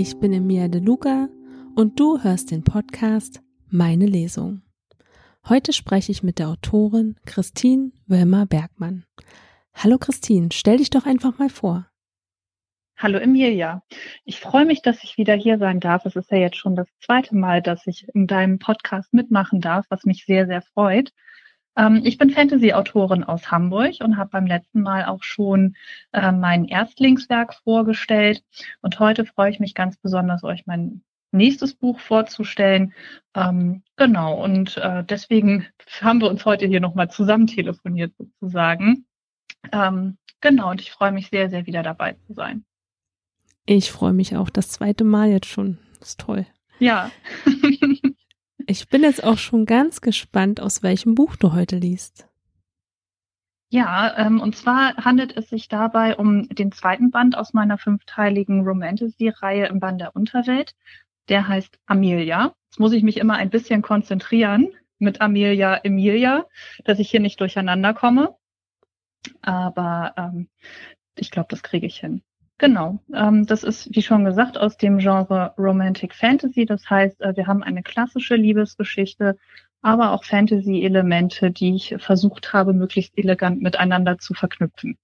Ich bin Emilia De Luca und du hörst den Podcast Meine Lesung. Heute spreche ich mit der Autorin Christine Wölmer Bergmann. Hallo Christine, stell dich doch einfach mal vor. Hallo Emilia. Ich freue mich, dass ich wieder hier sein darf. Es ist ja jetzt schon das zweite Mal, dass ich in deinem Podcast mitmachen darf, was mich sehr, sehr freut. Ähm, ich bin Fantasy-Autorin aus Hamburg und habe beim letzten Mal auch schon äh, mein Erstlingswerk vorgestellt. Und heute freue ich mich ganz besonders, euch mein nächstes Buch vorzustellen. Ähm, genau, und äh, deswegen haben wir uns heute hier nochmal zusammen telefoniert sozusagen. Ähm, genau, und ich freue mich sehr, sehr wieder dabei zu sein. Ich freue mich auch das zweite Mal jetzt schon. Das ist toll. Ja. Ich bin jetzt auch schon ganz gespannt, aus welchem Buch du heute liest. Ja, ähm, und zwar handelt es sich dabei um den zweiten Band aus meiner fünfteiligen Romantasy-Reihe im Band der Unterwelt. Der heißt Amelia. Jetzt muss ich mich immer ein bisschen konzentrieren mit Amelia Emilia, dass ich hier nicht durcheinander komme. Aber ähm, ich glaube, das kriege ich hin. Genau, ähm, das ist, wie schon gesagt, aus dem Genre Romantic Fantasy. Das heißt, äh, wir haben eine klassische Liebesgeschichte, aber auch Fantasy-Elemente, die ich versucht habe, möglichst elegant miteinander zu verknüpfen.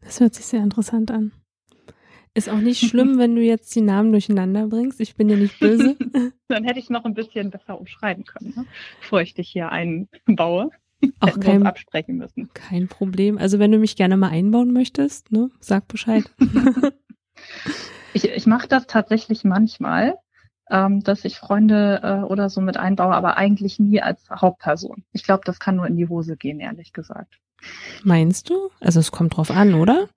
Das hört sich sehr interessant an. Ist auch nicht schlimm, wenn du jetzt die Namen durcheinander bringst. Ich bin dir nicht böse. Dann hätte ich noch ein bisschen besser umschreiben können, ne? bevor ich dich hier einbaue. Auch kein, absprechen müssen. Kein Problem. Also wenn du mich gerne mal einbauen möchtest, ne, sag Bescheid. ich ich mache das tatsächlich manchmal, ähm, dass ich Freunde äh, oder so mit einbaue, aber eigentlich nie als Hauptperson. Ich glaube, das kann nur in die Hose gehen, ehrlich gesagt. Meinst du? Also es kommt drauf an, oder?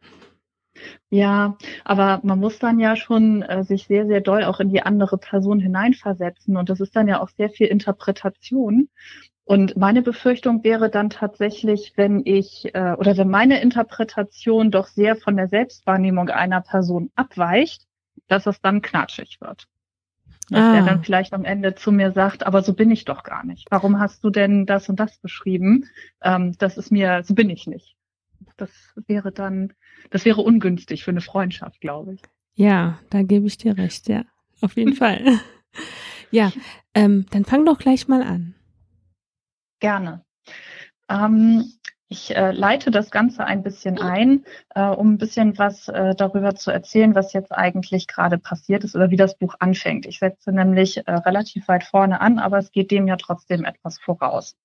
Ja, aber man muss dann ja schon äh, sich sehr, sehr doll auch in die andere Person hineinversetzen. Und das ist dann ja auch sehr viel Interpretation. Und meine Befürchtung wäre dann tatsächlich, wenn ich äh, oder wenn meine Interpretation doch sehr von der Selbstwahrnehmung einer Person abweicht, dass es dann knatschig wird. Dass ah. er dann vielleicht am Ende zu mir sagt, aber so bin ich doch gar nicht. Warum hast du denn das und das beschrieben? Ähm, das ist mir, so bin ich nicht. Das wäre dann, das wäre ungünstig für eine Freundschaft, glaube ich. Ja, da gebe ich dir recht, ja. Auf jeden Fall. Ja, ähm, dann fang doch gleich mal an. Gerne. Ähm, ich äh, leite das Ganze ein bisschen ein, äh, um ein bisschen was äh, darüber zu erzählen, was jetzt eigentlich gerade passiert ist oder wie das Buch anfängt. Ich setze nämlich äh, relativ weit vorne an, aber es geht dem ja trotzdem etwas voraus.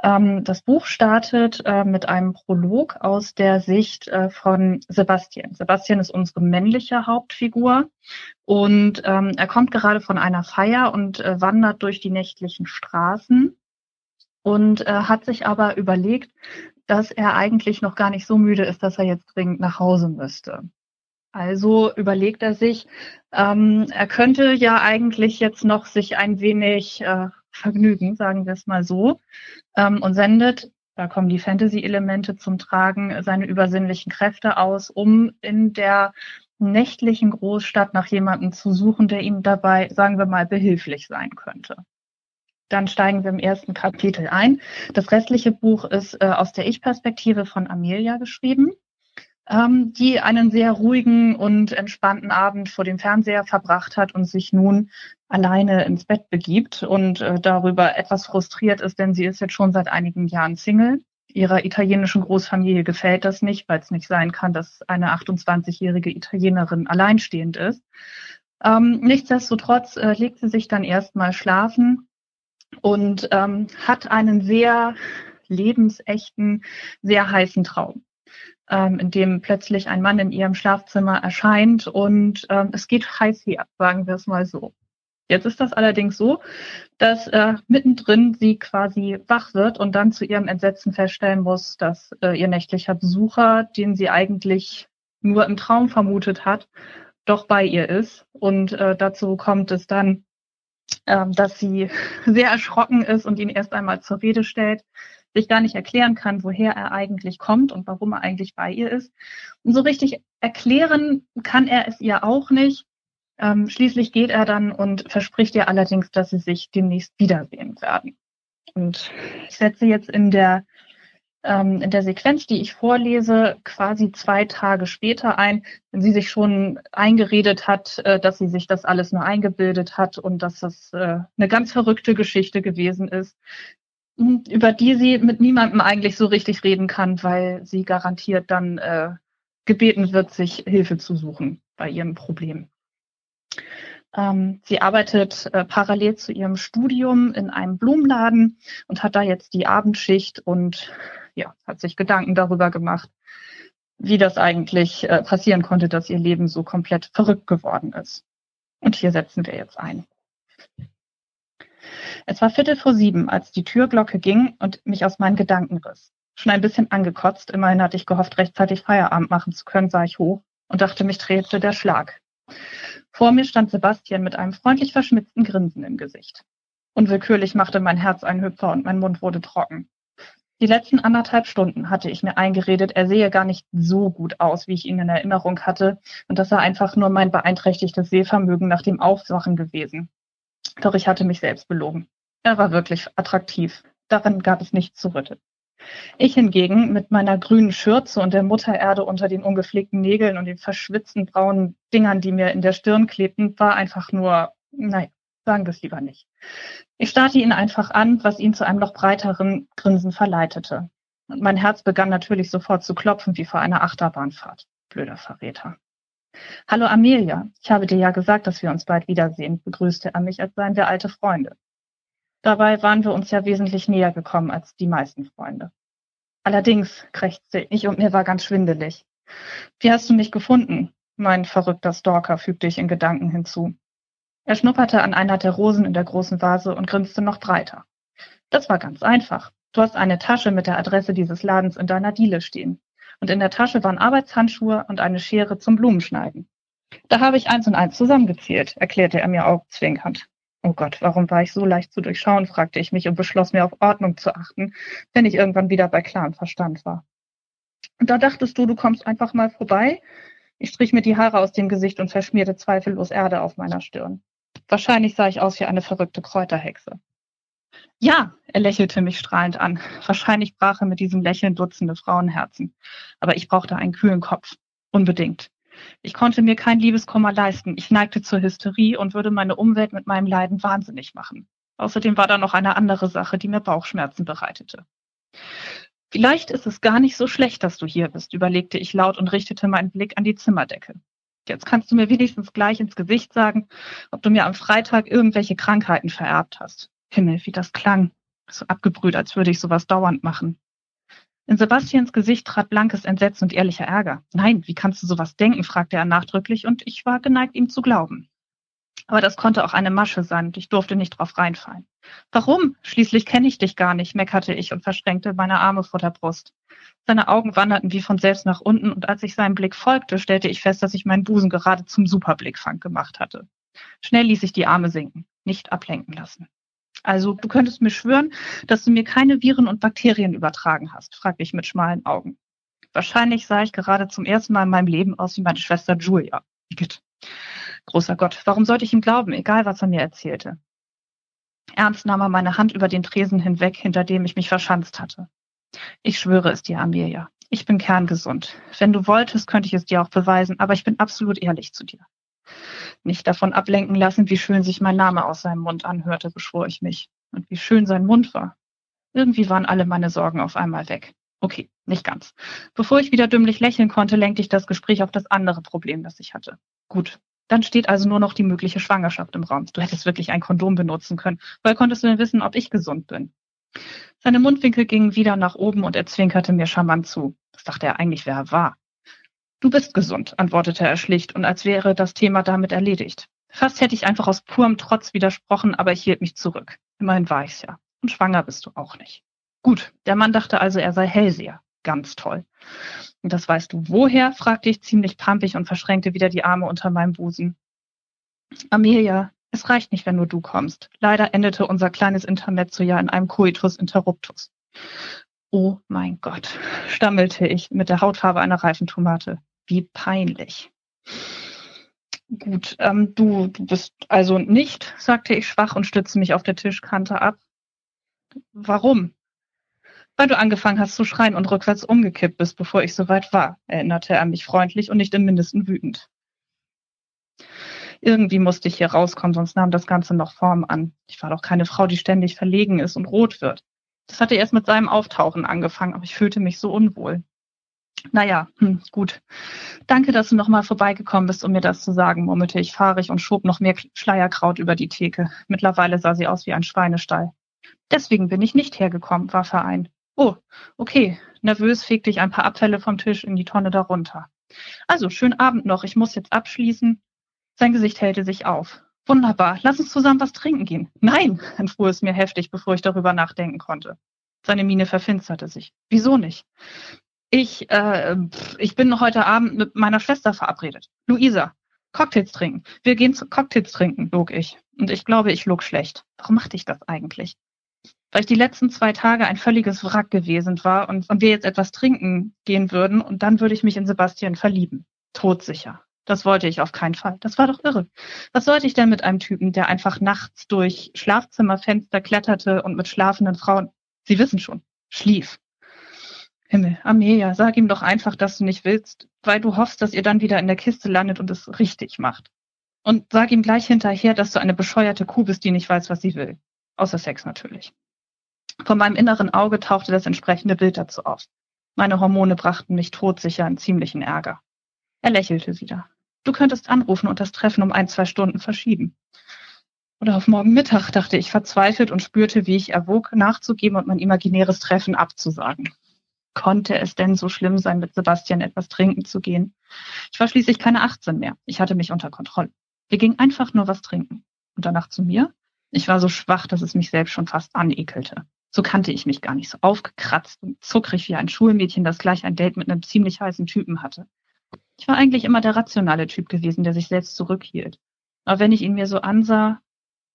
Ähm, das Buch startet äh, mit einem Prolog aus der Sicht äh, von Sebastian. Sebastian ist unsere männliche Hauptfigur und ähm, er kommt gerade von einer Feier und wandert durch die nächtlichen Straßen und äh, hat sich aber überlegt, dass er eigentlich noch gar nicht so müde ist, dass er jetzt dringend nach Hause müsste. Also überlegt er sich, ähm, er könnte ja eigentlich jetzt noch sich ein wenig äh, vergnügen, sagen wir es mal so, ähm, und sendet, da kommen die Fantasy-Elemente zum Tragen, seine übersinnlichen Kräfte aus, um in der nächtlichen Großstadt nach jemandem zu suchen, der ihm dabei, sagen wir mal, behilflich sein könnte. Dann steigen wir im ersten Kapitel ein. Das restliche Buch ist äh, aus der Ich-Perspektive von Amelia geschrieben, ähm, die einen sehr ruhigen und entspannten Abend vor dem Fernseher verbracht hat und sich nun alleine ins Bett begibt und äh, darüber etwas frustriert ist, denn sie ist jetzt schon seit einigen Jahren Single. Ihrer italienischen Großfamilie gefällt das nicht, weil es nicht sein kann, dass eine 28-jährige Italienerin alleinstehend ist. Ähm, nichtsdestotrotz äh, legt sie sich dann erstmal schlafen und ähm, hat einen sehr lebensechten, sehr heißen Traum, ähm, in dem plötzlich ein Mann in ihrem Schlafzimmer erscheint und ähm, es geht heiß her, sagen wir es mal so. Jetzt ist das allerdings so, dass äh, mittendrin sie quasi wach wird und dann zu ihrem Entsetzen feststellen muss, dass äh, ihr nächtlicher Besucher, den sie eigentlich nur im Traum vermutet hat, doch bei ihr ist. Und äh, dazu kommt es dann, dass sie sehr erschrocken ist und ihn erst einmal zur Rede stellt, sich gar nicht erklären kann, woher er eigentlich kommt und warum er eigentlich bei ihr ist. Und so richtig erklären kann er es ihr auch nicht. Ähm, schließlich geht er dann und verspricht ihr allerdings, dass sie sich demnächst wiedersehen werden. Und ich setze jetzt in der ähm, in der Sequenz, die ich vorlese, quasi zwei Tage später ein, wenn sie sich schon eingeredet hat, äh, dass sie sich das alles nur eingebildet hat und dass das äh, eine ganz verrückte Geschichte gewesen ist, über die sie mit niemandem eigentlich so richtig reden kann, weil sie garantiert dann äh, gebeten wird, sich Hilfe zu suchen bei ihrem Problem. Ähm, sie arbeitet äh, parallel zu ihrem Studium in einem Blumenladen und hat da jetzt die Abendschicht und ja, hat sich Gedanken darüber gemacht, wie das eigentlich äh, passieren konnte, dass ihr Leben so komplett verrückt geworden ist. Und hier setzen wir jetzt ein. Es war Viertel vor sieben, als die Türglocke ging und mich aus meinen Gedanken riss. Schon ein bisschen angekotzt, immerhin hatte ich gehofft, rechtzeitig Feierabend machen zu können, sah ich hoch und dachte, mich drehte der Schlag. Vor mir stand Sebastian mit einem freundlich verschmitzten Grinsen im Gesicht. Unwillkürlich machte mein Herz einen Hüpfer und mein Mund wurde trocken. Die letzten anderthalb Stunden hatte ich mir eingeredet, er sehe gar nicht so gut aus, wie ich ihn in Erinnerung hatte, und das sei einfach nur mein beeinträchtigtes Sehvermögen nach dem Aufwachen gewesen. Doch ich hatte mich selbst belogen. Er war wirklich attraktiv. Daran gab es nichts zu rütteln. Ich hingegen mit meiner grünen Schürze und der Muttererde unter den ungepflegten Nägeln und den verschwitzten braunen Dingern, die mir in der Stirn klebten, war einfach nur, nein, sagen wir es lieber nicht. Ich starrte ihn einfach an, was ihn zu einem noch breiteren Grinsen verleitete. Und mein Herz begann natürlich sofort zu klopfen wie vor einer Achterbahnfahrt. Blöder Verräter. Hallo Amelia, ich habe dir ja gesagt, dass wir uns bald wiedersehen, begrüßte er mich, als seien wir alte Freunde. Dabei waren wir uns ja wesentlich näher gekommen als die meisten Freunde. Allerdings, krächzte ich und mir war ganz schwindelig. Wie hast du mich gefunden? Mein verrückter Stalker fügte ich in Gedanken hinzu. Er schnupperte an einer der Rosen in der großen Vase und grinste noch breiter. Das war ganz einfach. Du hast eine Tasche mit der Adresse dieses Ladens in deiner Diele stehen. Und in der Tasche waren Arbeitshandschuhe und eine Schere zum Blumenschneiden. Da habe ich eins und eins zusammengezählt, erklärte er mir augenzwinkernd. Oh Gott, warum war ich so leicht zu durchschauen, fragte ich mich und beschloss mir auf Ordnung zu achten, wenn ich irgendwann wieder bei klarem Verstand war. Und da dachtest du, du kommst einfach mal vorbei? Ich strich mir die Haare aus dem Gesicht und verschmierte zweifellos Erde auf meiner Stirn. Wahrscheinlich sah ich aus wie eine verrückte Kräuterhexe. Ja, er lächelte mich strahlend an. Wahrscheinlich brach er mit diesem Lächeln Dutzende Frauenherzen. Aber ich brauchte einen kühlen Kopf. Unbedingt. Ich konnte mir kein Liebeskummer leisten. Ich neigte zur Hysterie und würde meine Umwelt mit meinem Leiden wahnsinnig machen. Außerdem war da noch eine andere Sache, die mir Bauchschmerzen bereitete. Vielleicht ist es gar nicht so schlecht, dass du hier bist, überlegte ich laut und richtete meinen Blick an die Zimmerdecke. Jetzt kannst du mir wenigstens gleich ins Gesicht sagen, ob du mir am Freitag irgendwelche Krankheiten vererbt hast. Himmel, wie das klang. So abgebrüht, als würde ich sowas dauernd machen. In Sebastians Gesicht trat blankes Entsetzen und ehrlicher Ärger. Nein, wie kannst du sowas denken? fragte er nachdrücklich, und ich war geneigt, ihm zu glauben. Aber das konnte auch eine Masche sein, und ich durfte nicht drauf reinfallen. Warum? Schließlich kenne ich dich gar nicht, meckerte ich und verschränkte meine Arme vor der Brust. Seine Augen wanderten wie von selbst nach unten, und als ich seinem Blick folgte, stellte ich fest, dass ich meinen Busen gerade zum Superblickfang gemacht hatte. Schnell ließ ich die Arme sinken, nicht ablenken lassen. Also du könntest mir schwören, dass du mir keine Viren und Bakterien übertragen hast, fragte ich mit schmalen Augen. Wahrscheinlich sah ich gerade zum ersten Mal in meinem Leben aus wie meine Schwester Julia. Großer Gott, warum sollte ich ihm glauben, egal was er mir erzählte? Ernst nahm er meine Hand über den Tresen hinweg, hinter dem ich mich verschanzt hatte. Ich schwöre es dir, Amelia. Ich bin kerngesund. Wenn du wolltest, könnte ich es dir auch beweisen, aber ich bin absolut ehrlich zu dir nicht davon ablenken lassen, wie schön sich mein Name aus seinem Mund anhörte, beschwor ich mich. Und wie schön sein Mund war. Irgendwie waren alle meine Sorgen auf einmal weg. Okay, nicht ganz. Bevor ich wieder dümmlich lächeln konnte, lenkte ich das Gespräch auf das andere Problem, das ich hatte. Gut, dann steht also nur noch die mögliche Schwangerschaft im Raum. Du hättest wirklich ein Kondom benutzen können. Woher konntest du denn wissen, ob ich gesund bin? Seine Mundwinkel gingen wieder nach oben und er zwinkerte mir charmant zu. Das dachte er eigentlich, wer er war. Du bist gesund, antwortete er schlicht und als wäre das Thema damit erledigt. Fast hätte ich einfach aus purem Trotz widersprochen, aber ich hielt mich zurück. Immerhin war ich's ja. Und schwanger bist du auch nicht. Gut, der Mann dachte also, er sei Hellseher. Ganz toll. Und das weißt du woher? fragte ich ziemlich pampig und verschränkte wieder die Arme unter meinem Busen. Amelia, es reicht nicht, wenn nur du kommst. Leider endete unser kleines Intermezzo ja in einem Coitus interruptus. Oh mein Gott, stammelte ich mit der Hautfarbe einer reifen Tomate. Wie peinlich. Gut, ähm, du, du bist also nicht, sagte ich schwach und stützte mich auf der Tischkante ab. Warum? Weil du angefangen hast zu schreien und rückwärts umgekippt bist, bevor ich soweit war, erinnerte er mich freundlich und nicht im mindesten wütend. Irgendwie musste ich hier rauskommen, sonst nahm das Ganze noch Form an. Ich war doch keine Frau, die ständig verlegen ist und rot wird. Das hatte erst mit seinem Auftauchen angefangen, aber ich fühlte mich so unwohl. Naja, hm, gut. Danke, dass du nochmal vorbeigekommen bist, um mir das zu sagen, murmelte ich fahrig und schob noch mehr Schleierkraut über die Theke. Mittlerweile sah sie aus wie ein Schweinestall. Deswegen bin ich nicht hergekommen, warf er ein. Oh, okay. Nervös fegte ich ein paar Abfälle vom Tisch in die Tonne darunter. Also, schönen Abend noch. Ich muss jetzt abschließen. Sein Gesicht hellte sich auf. Wunderbar. Lass uns zusammen was trinken gehen. Nein, entfuhr es mir heftig, bevor ich darüber nachdenken konnte. Seine Miene verfinsterte sich. Wieso nicht? Ich, äh, ich bin heute Abend mit meiner Schwester verabredet. Luisa. Cocktails trinken. Wir gehen zu Cocktails trinken, log ich. Und ich glaube, ich log schlecht. Warum machte ich das eigentlich? Weil ich die letzten zwei Tage ein völliges Wrack gewesen war und, und wir jetzt etwas trinken gehen würden und dann würde ich mich in Sebastian verlieben. Todsicher. Das wollte ich auf keinen Fall. Das war doch irre. Was sollte ich denn mit einem Typen, der einfach nachts durch Schlafzimmerfenster kletterte und mit schlafenden Frauen, Sie wissen schon, schlief? Himmel, Amelia, sag ihm doch einfach, dass du nicht willst, weil du hoffst, dass ihr dann wieder in der Kiste landet und es richtig macht. Und sag ihm gleich hinterher, dass du eine bescheuerte Kuh bist, die nicht weiß, was sie will. Außer Sex natürlich. Von meinem inneren Auge tauchte das entsprechende Bild dazu auf. Meine Hormone brachten mich todsicher in ziemlichen Ärger. Er lächelte wieder. Du könntest anrufen und das Treffen um ein, zwei Stunden verschieben. Oder auf morgen Mittag, dachte ich verzweifelt und spürte, wie ich erwog, nachzugeben und mein imaginäres Treffen abzusagen. Konnte es denn so schlimm sein, mit Sebastian etwas trinken zu gehen? Ich war schließlich keine 18 mehr. Ich hatte mich unter Kontrolle. Wir gingen einfach nur was trinken. Und danach zu mir? Ich war so schwach, dass es mich selbst schon fast anekelte. So kannte ich mich gar nicht, so aufgekratzt und zuckrig wie ein Schulmädchen, das gleich ein Date mit einem ziemlich heißen Typen hatte. Ich war eigentlich immer der rationale Typ gewesen, der sich selbst zurückhielt. Aber wenn ich ihn mir so ansah,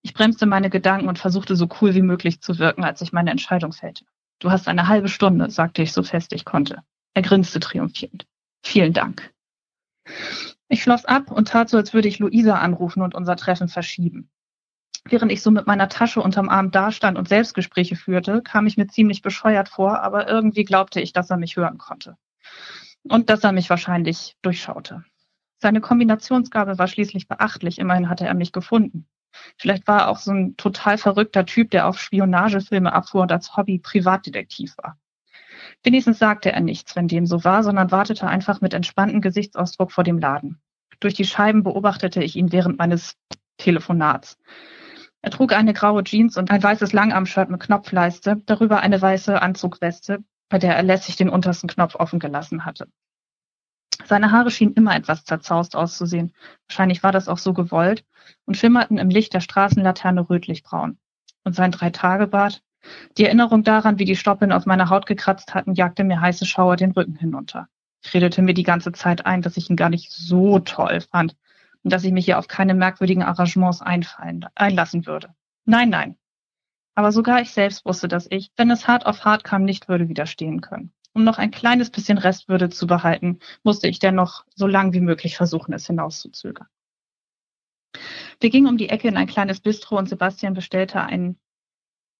ich bremste meine Gedanken und versuchte so cool wie möglich zu wirken, als ich meine Entscheidung fällte. Du hast eine halbe Stunde, sagte ich so fest ich konnte. Er grinste triumphierend. Vielen Dank. Ich schloss ab und tat so, als würde ich Luisa anrufen und unser Treffen verschieben. Während ich so mit meiner Tasche unterm Arm dastand und Selbstgespräche führte, kam ich mir ziemlich bescheuert vor, aber irgendwie glaubte ich, dass er mich hören konnte. Und dass er mich wahrscheinlich durchschaute. Seine Kombinationsgabe war schließlich beachtlich, immerhin hatte er mich gefunden. Vielleicht war er auch so ein total verrückter Typ, der auf Spionagefilme abfuhr und als Hobby Privatdetektiv war. Wenigstens sagte er nichts, wenn dem so war, sondern wartete einfach mit entspanntem Gesichtsausdruck vor dem Laden. Durch die Scheiben beobachtete ich ihn während meines Telefonats. Er trug eine graue Jeans und ein weißes Langarmshirt mit Knopfleiste, darüber eine weiße Anzugweste, bei der er lässig den untersten Knopf offen gelassen hatte. Seine Haare schienen immer etwas zerzaust auszusehen. Wahrscheinlich war das auch so gewollt und schimmerten im Licht der Straßenlaterne rötlich-braun. Und sein Dreitagebart, die Erinnerung daran, wie die Stoppeln auf meiner Haut gekratzt hatten, jagte mir heiße Schauer den Rücken hinunter. Ich redete mir die ganze Zeit ein, dass ich ihn gar nicht so toll fand und dass ich mich hier auf keine merkwürdigen Arrangements einfallen, einlassen würde. Nein, nein. Aber sogar ich selbst wusste, dass ich, wenn es hart auf hart kam, nicht würde widerstehen können. Um noch ein kleines bisschen Restwürde zu behalten, musste ich dennoch so lang wie möglich versuchen, es hinauszuzögern. Wir gingen um die Ecke in ein kleines Bistro und Sebastian bestellte einen,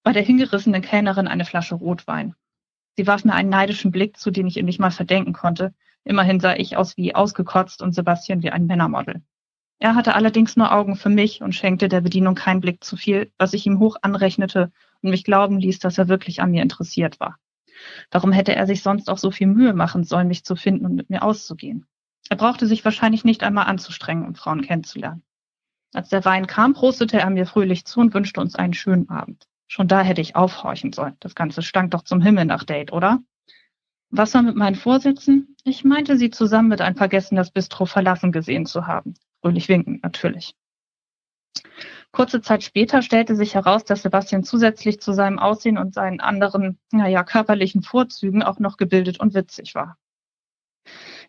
bei der hingerissenen Kellnerin eine Flasche Rotwein. Sie warf mir einen neidischen Blick zu, den ich ihm nicht mal verdenken konnte. Immerhin sah ich aus wie ausgekotzt und Sebastian wie ein Männermodel. Er hatte allerdings nur Augen für mich und schenkte der Bedienung keinen Blick zu viel, was ich ihm hoch anrechnete und mich glauben ließ, dass er wirklich an mir interessiert war. Warum hätte er sich sonst auch so viel Mühe machen sollen, mich zu finden und mit mir auszugehen? Er brauchte sich wahrscheinlich nicht einmal anzustrengen, um Frauen kennenzulernen. Als der Wein kam, prostete er mir fröhlich zu und wünschte uns einen schönen Abend. Schon da hätte ich aufhorchen sollen. Das Ganze stank doch zum Himmel nach Date, oder? Was war mit meinen Vorsätzen? Ich meinte, sie zusammen mit ein Vergessen das Bistro verlassen gesehen zu haben. Fröhlich winkend, natürlich. Kurze Zeit später stellte sich heraus, dass Sebastian zusätzlich zu seinem Aussehen und seinen anderen, naja, körperlichen Vorzügen auch noch gebildet und witzig war.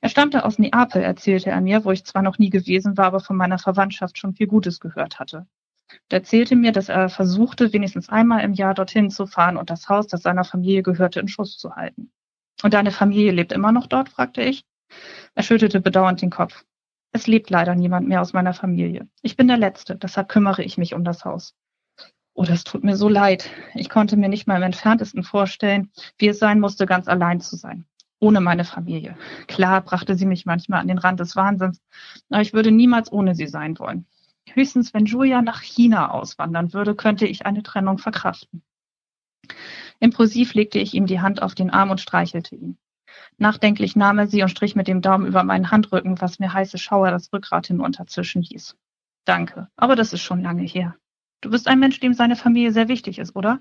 Er stammte aus Neapel, erzählte er mir, wo ich zwar noch nie gewesen war, aber von meiner Verwandtschaft schon viel Gutes gehört hatte. Und erzählte mir, dass er versuchte, wenigstens einmal im Jahr dorthin zu fahren und das Haus, das seiner Familie gehörte, in Schuss zu halten. Und deine Familie lebt immer noch dort? fragte ich. Er schüttelte bedauernd den Kopf. Es lebt leider niemand mehr aus meiner Familie. Ich bin der Letzte, deshalb kümmere ich mich um das Haus. Oh, das tut mir so leid. Ich konnte mir nicht mal im entferntesten vorstellen, wie es sein musste, ganz allein zu sein. Ohne meine Familie. Klar brachte sie mich manchmal an den Rand des Wahnsinns, aber ich würde niemals ohne sie sein wollen. Höchstens, wenn Julia nach China auswandern würde, könnte ich eine Trennung verkraften. Impulsiv legte ich ihm die Hand auf den Arm und streichelte ihn. Nachdenklich nahm er sie und strich mit dem Daumen über meinen Handrücken, was mir heiße Schauer das Rückgrat hinunterzischen ließ. Danke, aber das ist schon lange her. Du bist ein Mensch, dem seine Familie sehr wichtig ist, oder?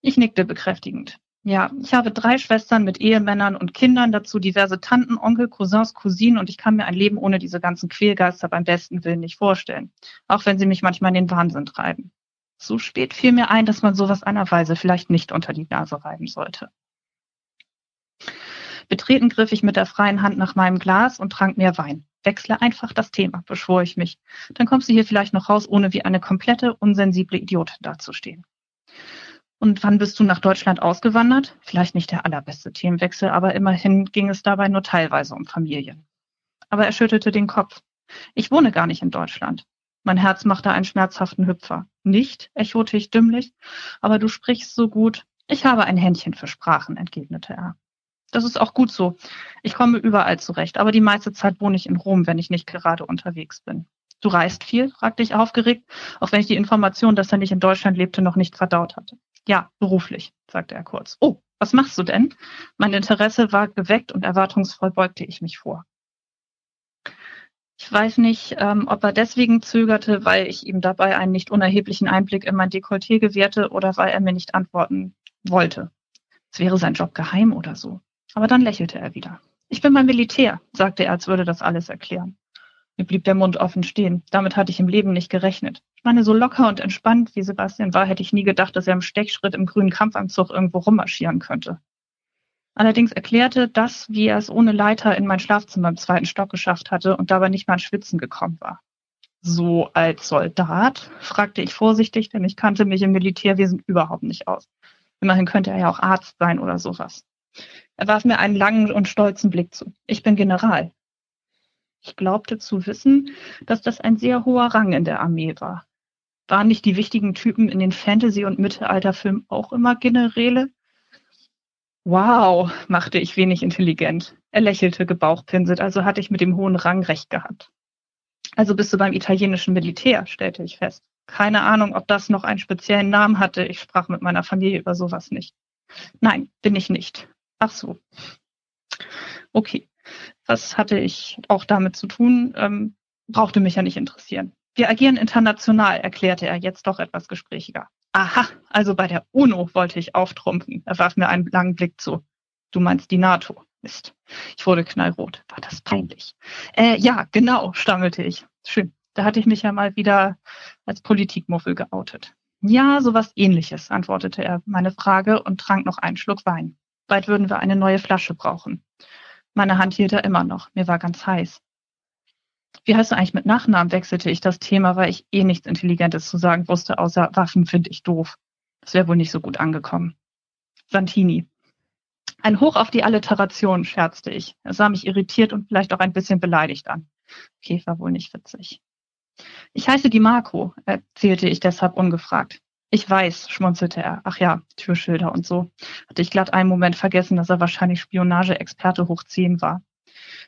Ich nickte bekräftigend. Ja, ich habe drei Schwestern mit Ehemännern und Kindern, dazu diverse Tanten, Onkel, Cousins, Cousinen und ich kann mir ein Leben ohne diese ganzen Quälgeister beim besten Willen nicht vorstellen, auch wenn sie mich manchmal in den Wahnsinn treiben. So spät fiel mir ein, dass man sowas einer Weise vielleicht nicht unter die Nase reiben sollte. Betreten griff ich mit der freien Hand nach meinem Glas und trank mehr Wein. Wechsle einfach das Thema, beschwor ich mich. Dann kommst du hier vielleicht noch raus, ohne wie eine komplette, unsensible Idiotin dazustehen. Und wann bist du nach Deutschland ausgewandert? Vielleicht nicht der allerbeste Themenwechsel, aber immerhin ging es dabei nur teilweise um Familien. Aber er schüttelte den Kopf. Ich wohne gar nicht in Deutschland. Mein Herz machte einen schmerzhaften Hüpfer. Nicht, echote ich dümmlich, aber du sprichst so gut. Ich habe ein Händchen für Sprachen, entgegnete er. Das ist auch gut so. Ich komme überall zurecht, aber die meiste Zeit wohne ich in Rom, wenn ich nicht gerade unterwegs bin. Du reist viel? fragte ich aufgeregt, auch wenn ich die Information, dass er nicht in Deutschland lebte, noch nicht verdaut hatte. Ja, beruflich, sagte er kurz. Oh, was machst du denn? Mein Interesse war geweckt und erwartungsvoll beugte ich mich vor. Ich weiß nicht, ähm, ob er deswegen zögerte, weil ich ihm dabei einen nicht unerheblichen Einblick in mein Dekolleté gewährte oder weil er mir nicht antworten wollte. Es wäre sein Job geheim oder so. Aber dann lächelte er wieder. Ich bin beim Militär, sagte er, als würde das alles erklären. Mir blieb der Mund offen stehen. Damit hatte ich im Leben nicht gerechnet. Ich meine, so locker und entspannt wie Sebastian war, hätte ich nie gedacht, dass er im Stechschritt im grünen Kampfanzug irgendwo rummarschieren könnte. Allerdings erklärte das, wie er es ohne Leiter in mein Schlafzimmer im zweiten Stock geschafft hatte und dabei nicht mal ins Schwitzen gekommen war. So als Soldat? fragte ich vorsichtig, denn ich kannte mich im Militärwesen überhaupt nicht aus. Immerhin könnte er ja auch Arzt sein oder sowas. Er warf mir einen langen und stolzen Blick zu. Ich bin General. Ich glaubte zu wissen, dass das ein sehr hoher Rang in der Armee war. Waren nicht die wichtigen Typen in den Fantasy- und Mittelalterfilmen auch immer Generäle? Wow, machte ich wenig intelligent. Er lächelte gebauchpinselt, also hatte ich mit dem hohen Rang recht gehabt. Also bist du beim italienischen Militär, stellte ich fest. Keine Ahnung, ob das noch einen speziellen Namen hatte. Ich sprach mit meiner Familie über sowas nicht. Nein, bin ich nicht. Ach so. Okay. Was hatte ich auch damit zu tun? Ähm, brauchte mich ja nicht interessieren. Wir agieren international, erklärte er jetzt doch etwas gesprächiger. Aha, also bei der UNO wollte ich auftrumpfen. Er warf mir einen langen Blick zu. Du meinst die NATO. Mist. Ich wurde knallrot. War das peinlich? Äh, ja, genau, stammelte ich. Schön. Da hatte ich mich ja mal wieder als Politikmuffel geoutet. Ja, sowas ähnliches, antwortete er meine Frage und trank noch einen Schluck Wein. Bald würden wir eine neue Flasche brauchen. Meine Hand hielt er immer noch. Mir war ganz heiß. Wie heißt du eigentlich mit Nachnamen? wechselte ich das Thema, weil ich eh nichts Intelligentes zu sagen wusste, außer Waffen finde ich doof. Das wäre wohl nicht so gut angekommen. Santini. Ein Hoch auf die Alliteration, scherzte ich. Er sah mich irritiert und vielleicht auch ein bisschen beleidigt an. Käfer wohl nicht witzig. Ich heiße Di Marco, erzählte ich deshalb ungefragt. Ich weiß, schmunzelte er. Ach ja, Türschilder und so. Hatte ich glatt einen Moment vergessen, dass er wahrscheinlich Spionageexperte hoch zehn war.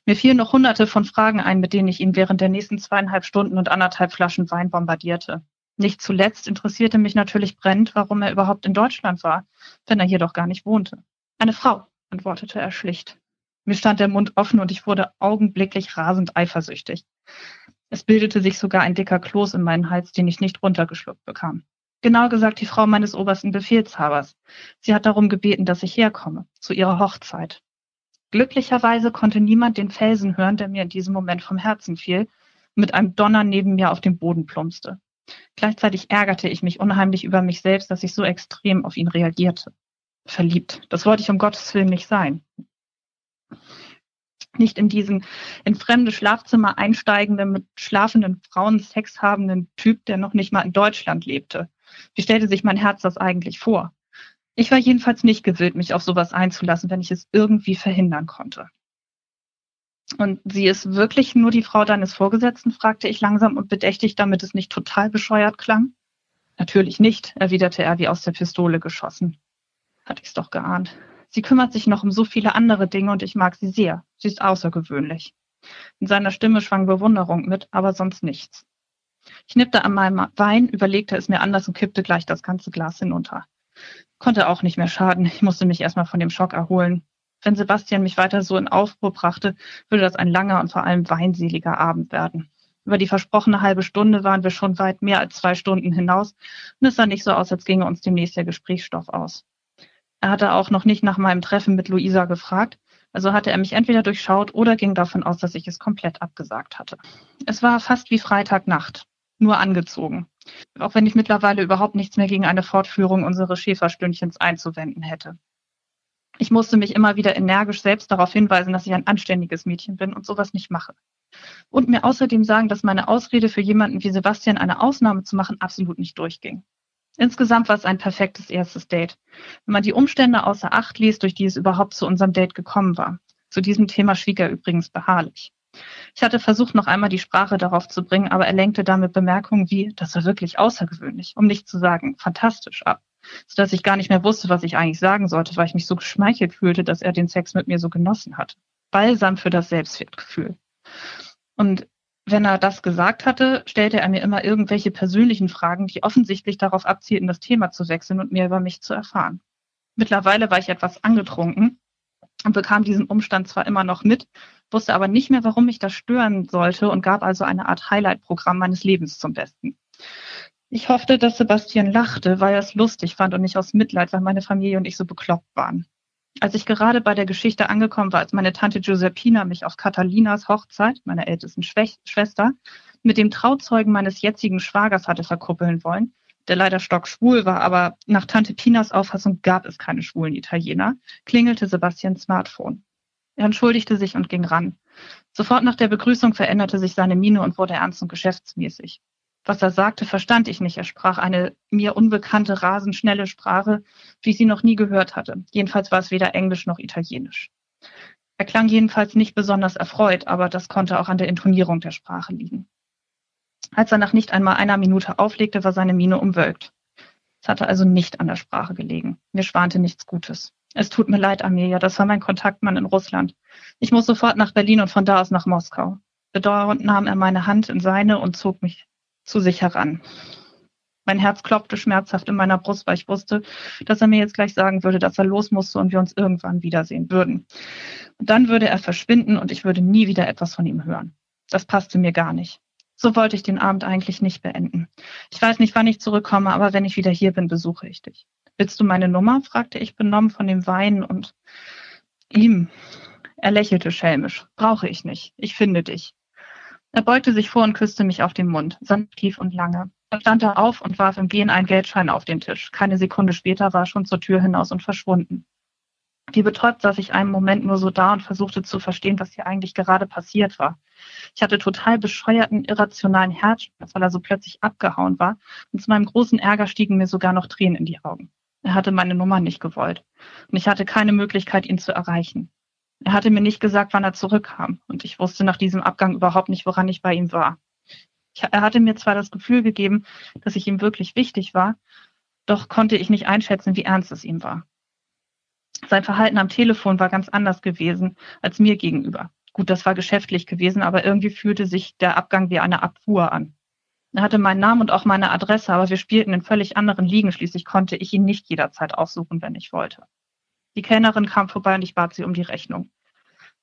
Mir fielen noch hunderte von Fragen ein, mit denen ich ihn während der nächsten zweieinhalb Stunden und anderthalb Flaschen Wein bombardierte. Nicht zuletzt interessierte mich natürlich brennend, warum er überhaupt in Deutschland war, wenn er hier doch gar nicht wohnte. Eine Frau, antwortete er schlicht. Mir stand der Mund offen und ich wurde augenblicklich rasend eifersüchtig. Es bildete sich sogar ein dicker Kloß in meinen Hals, den ich nicht runtergeschluckt bekam. Genau gesagt die Frau meines obersten Befehlshabers. Sie hat darum gebeten, dass ich herkomme, zu ihrer Hochzeit. Glücklicherweise konnte niemand den Felsen hören, der mir in diesem Moment vom Herzen fiel, mit einem Donner neben mir auf den Boden plumpste. Gleichzeitig ärgerte ich mich unheimlich über mich selbst, dass ich so extrem auf ihn reagierte. Verliebt. Das wollte ich um Gottes Willen nicht sein. Nicht in diesen in fremde Schlafzimmer einsteigenden, mit schlafenden Frauen Sex habenden Typ, der noch nicht mal in Deutschland lebte. Wie stellte sich mein Herz das eigentlich vor? Ich war jedenfalls nicht gewillt, mich auf sowas einzulassen, wenn ich es irgendwie verhindern konnte. Und sie ist wirklich nur die Frau deines Vorgesetzten? fragte ich langsam und bedächtig, damit es nicht total bescheuert klang. Natürlich nicht, erwiderte er wie aus der Pistole geschossen. Hatte ich's doch geahnt. Sie kümmert sich noch um so viele andere Dinge und ich mag sie sehr. Sie ist außergewöhnlich. In seiner Stimme schwang Bewunderung mit, aber sonst nichts. Ich nippte an meinem Wein, überlegte es mir anders und kippte gleich das ganze Glas hinunter. Konnte auch nicht mehr schaden. Ich musste mich erstmal von dem Schock erholen. Wenn Sebastian mich weiter so in Aufruhr brachte, würde das ein langer und vor allem weinseliger Abend werden. Über die versprochene halbe Stunde waren wir schon weit mehr als zwei Stunden hinaus und es sah nicht so aus, als ginge uns demnächst der Gesprächsstoff aus. Er hatte auch noch nicht nach meinem Treffen mit Luisa gefragt, also hatte er mich entweder durchschaut oder ging davon aus, dass ich es komplett abgesagt hatte. Es war fast wie Freitagnacht, nur angezogen. Auch wenn ich mittlerweile überhaupt nichts mehr gegen eine Fortführung unseres Schäferstündchens einzuwenden hätte. Ich musste mich immer wieder energisch selbst darauf hinweisen, dass ich ein anständiges Mädchen bin und sowas nicht mache und mir außerdem sagen, dass meine Ausrede für jemanden wie Sebastian eine Ausnahme zu machen absolut nicht durchging. Insgesamt war es ein perfektes erstes Date. Wenn man die Umstände außer Acht ließ, durch die es überhaupt zu unserem Date gekommen war. Zu diesem Thema schwieg er übrigens beharrlich. Ich hatte versucht, noch einmal die Sprache darauf zu bringen, aber er lenkte damit Bemerkungen wie, das war wirklich außergewöhnlich, um nicht zu sagen, fantastisch ab, sodass ich gar nicht mehr wusste, was ich eigentlich sagen sollte, weil ich mich so geschmeichelt fühlte, dass er den Sex mit mir so genossen hatte. Balsam für das Selbstwertgefühl. Und wenn er das gesagt hatte, stellte er mir immer irgendwelche persönlichen Fragen, die offensichtlich darauf abzielten, das Thema zu wechseln und mehr über mich zu erfahren. Mittlerweile war ich etwas angetrunken und bekam diesen Umstand zwar immer noch mit, wusste aber nicht mehr, warum mich das stören sollte und gab also eine Art Highlight-Programm meines Lebens zum Besten. Ich hoffte, dass Sebastian lachte, weil er es lustig fand und nicht aus Mitleid, weil meine Familie und ich so bekloppt waren. Als ich gerade bei der Geschichte angekommen war, als meine Tante Giuseppina mich auf Catalinas Hochzeit, meiner ältesten Schwester, mit dem Trauzeugen meines jetzigen Schwagers hatte verkuppeln wollen, der leider stockschwul war, aber nach Tante Pinas Auffassung gab es keine schwulen Italiener, klingelte Sebastians Smartphone. Er entschuldigte sich und ging ran. Sofort nach der Begrüßung veränderte sich seine Miene und wurde ernst und geschäftsmäßig. Was er sagte, verstand ich nicht. Er sprach eine mir unbekannte, rasend schnelle Sprache, wie ich sie noch nie gehört hatte. Jedenfalls war es weder Englisch noch Italienisch. Er klang jedenfalls nicht besonders erfreut, aber das konnte auch an der Intonierung der Sprache liegen. Als er nach nicht einmal einer Minute auflegte, war seine Miene umwölkt. Es hatte also nicht an der Sprache gelegen. Mir schwante nichts Gutes. Es tut mir leid, Amelia, das war mein Kontaktmann in Russland. Ich muss sofort nach Berlin und von da aus nach Moskau. Bedauernd nahm er meine Hand in seine und zog mich zu sich heran. Mein Herz klopfte schmerzhaft in meiner Brust, weil ich wusste, dass er mir jetzt gleich sagen würde, dass er los musste und wir uns irgendwann wiedersehen würden. Und dann würde er verschwinden und ich würde nie wieder etwas von ihm hören. Das passte mir gar nicht. So wollte ich den Abend eigentlich nicht beenden. Ich weiß nicht, wann ich zurückkomme, aber wenn ich wieder hier bin, besuche ich dich. Willst du meine Nummer? fragte ich benommen von dem Wein und ihm. Er lächelte schelmisch. Brauche ich nicht. Ich finde dich. Er beugte sich vor und küsste mich auf den Mund, sanft tief und lange. Dann stand er auf und warf im Gehen einen Geldschein auf den Tisch. Keine Sekunde später war er schon zur Tür hinaus und verschwunden. Wie betäubt saß ich einen Moment nur so da und versuchte zu verstehen, was hier eigentlich gerade passiert war. Ich hatte total bescheuerten, irrationalen Herzschmerz, weil er so plötzlich abgehauen war. Und zu meinem großen Ärger stiegen mir sogar noch Tränen in die Augen. Er hatte meine Nummer nicht gewollt. Und ich hatte keine Möglichkeit, ihn zu erreichen. Er hatte mir nicht gesagt, wann er zurückkam, und ich wusste nach diesem Abgang überhaupt nicht, woran ich bei ihm war. Ich, er hatte mir zwar das Gefühl gegeben, dass ich ihm wirklich wichtig war, doch konnte ich nicht einschätzen, wie ernst es ihm war. Sein Verhalten am Telefon war ganz anders gewesen als mir gegenüber. Gut, das war geschäftlich gewesen, aber irgendwie fühlte sich der Abgang wie eine Abfuhr an. Er hatte meinen Namen und auch meine Adresse, aber wir spielten in völlig anderen Ligen. Schließlich konnte ich ihn nicht jederzeit aufsuchen, wenn ich wollte. Die Kellnerin kam vorbei und ich bat sie um die Rechnung.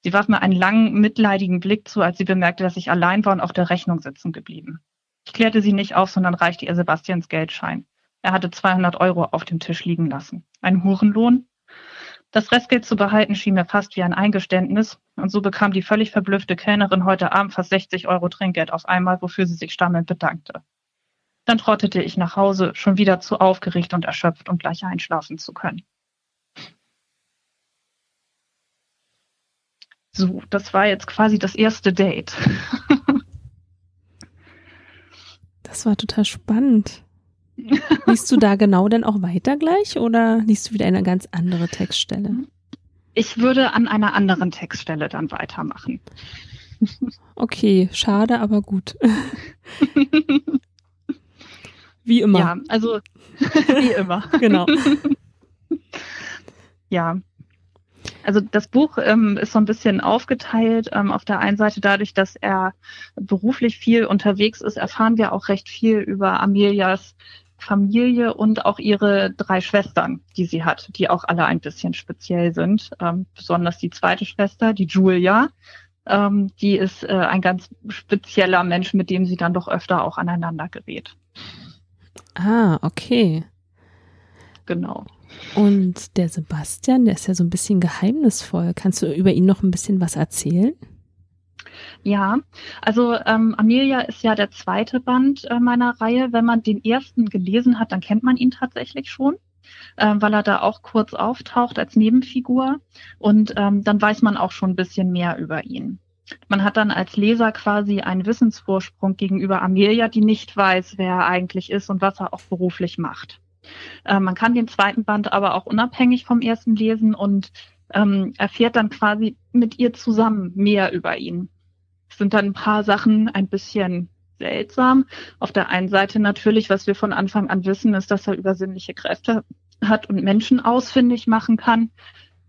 Sie warf mir einen langen, mitleidigen Blick zu, als sie bemerkte, dass ich allein war und auf der Rechnung sitzen geblieben. Ich klärte sie nicht auf, sondern reichte ihr Sebastians Geldschein. Er hatte 200 Euro auf dem Tisch liegen lassen. Ein Hurenlohn? Das Restgeld zu behalten schien mir fast wie ein Eingeständnis, und so bekam die völlig verblüffte Kellnerin heute Abend fast 60 Euro Trinkgeld auf einmal, wofür sie sich stammelnd bedankte. Dann trottete ich nach Hause, schon wieder zu aufgeregt und erschöpft, um gleich einschlafen zu können. So, das war jetzt quasi das erste Date. das war total spannend. Liest du da genau denn auch weiter gleich oder liest du wieder eine ganz andere Textstelle? Ich würde an einer anderen Textstelle dann weitermachen. Okay, schade, aber gut. Wie immer. Ja, also wie immer. genau. ja. Also das Buch ähm, ist so ein bisschen aufgeteilt. Ähm, auf der einen Seite dadurch, dass er beruflich viel unterwegs ist, erfahren wir auch recht viel über Amelias Familie und auch ihre drei Schwestern, die sie hat, die auch alle ein bisschen speziell sind. Ähm, besonders die zweite Schwester, die Julia, ähm, die ist äh, ein ganz spezieller Mensch, mit dem sie dann doch öfter auch aneinander gerät. Ah, okay. Genau. Und der Sebastian, der ist ja so ein bisschen geheimnisvoll. Kannst du über ihn noch ein bisschen was erzählen? Ja, also ähm, Amelia ist ja der zweite Band äh, meiner Reihe. Wenn man den ersten gelesen hat, dann kennt man ihn tatsächlich schon, äh, weil er da auch kurz auftaucht als Nebenfigur. Und ähm, dann weiß man auch schon ein bisschen mehr über ihn. Man hat dann als Leser quasi einen Wissensvorsprung gegenüber Amelia, die nicht weiß, wer er eigentlich ist und was er auch beruflich macht. Äh, man kann den zweiten Band aber auch unabhängig vom ersten lesen und ähm, erfährt dann quasi mit ihr zusammen mehr über ihn. Sind dann ein paar Sachen ein bisschen seltsam. Auf der einen Seite natürlich, was wir von Anfang an wissen, ist, dass er übersinnliche Kräfte hat und Menschen ausfindig machen kann.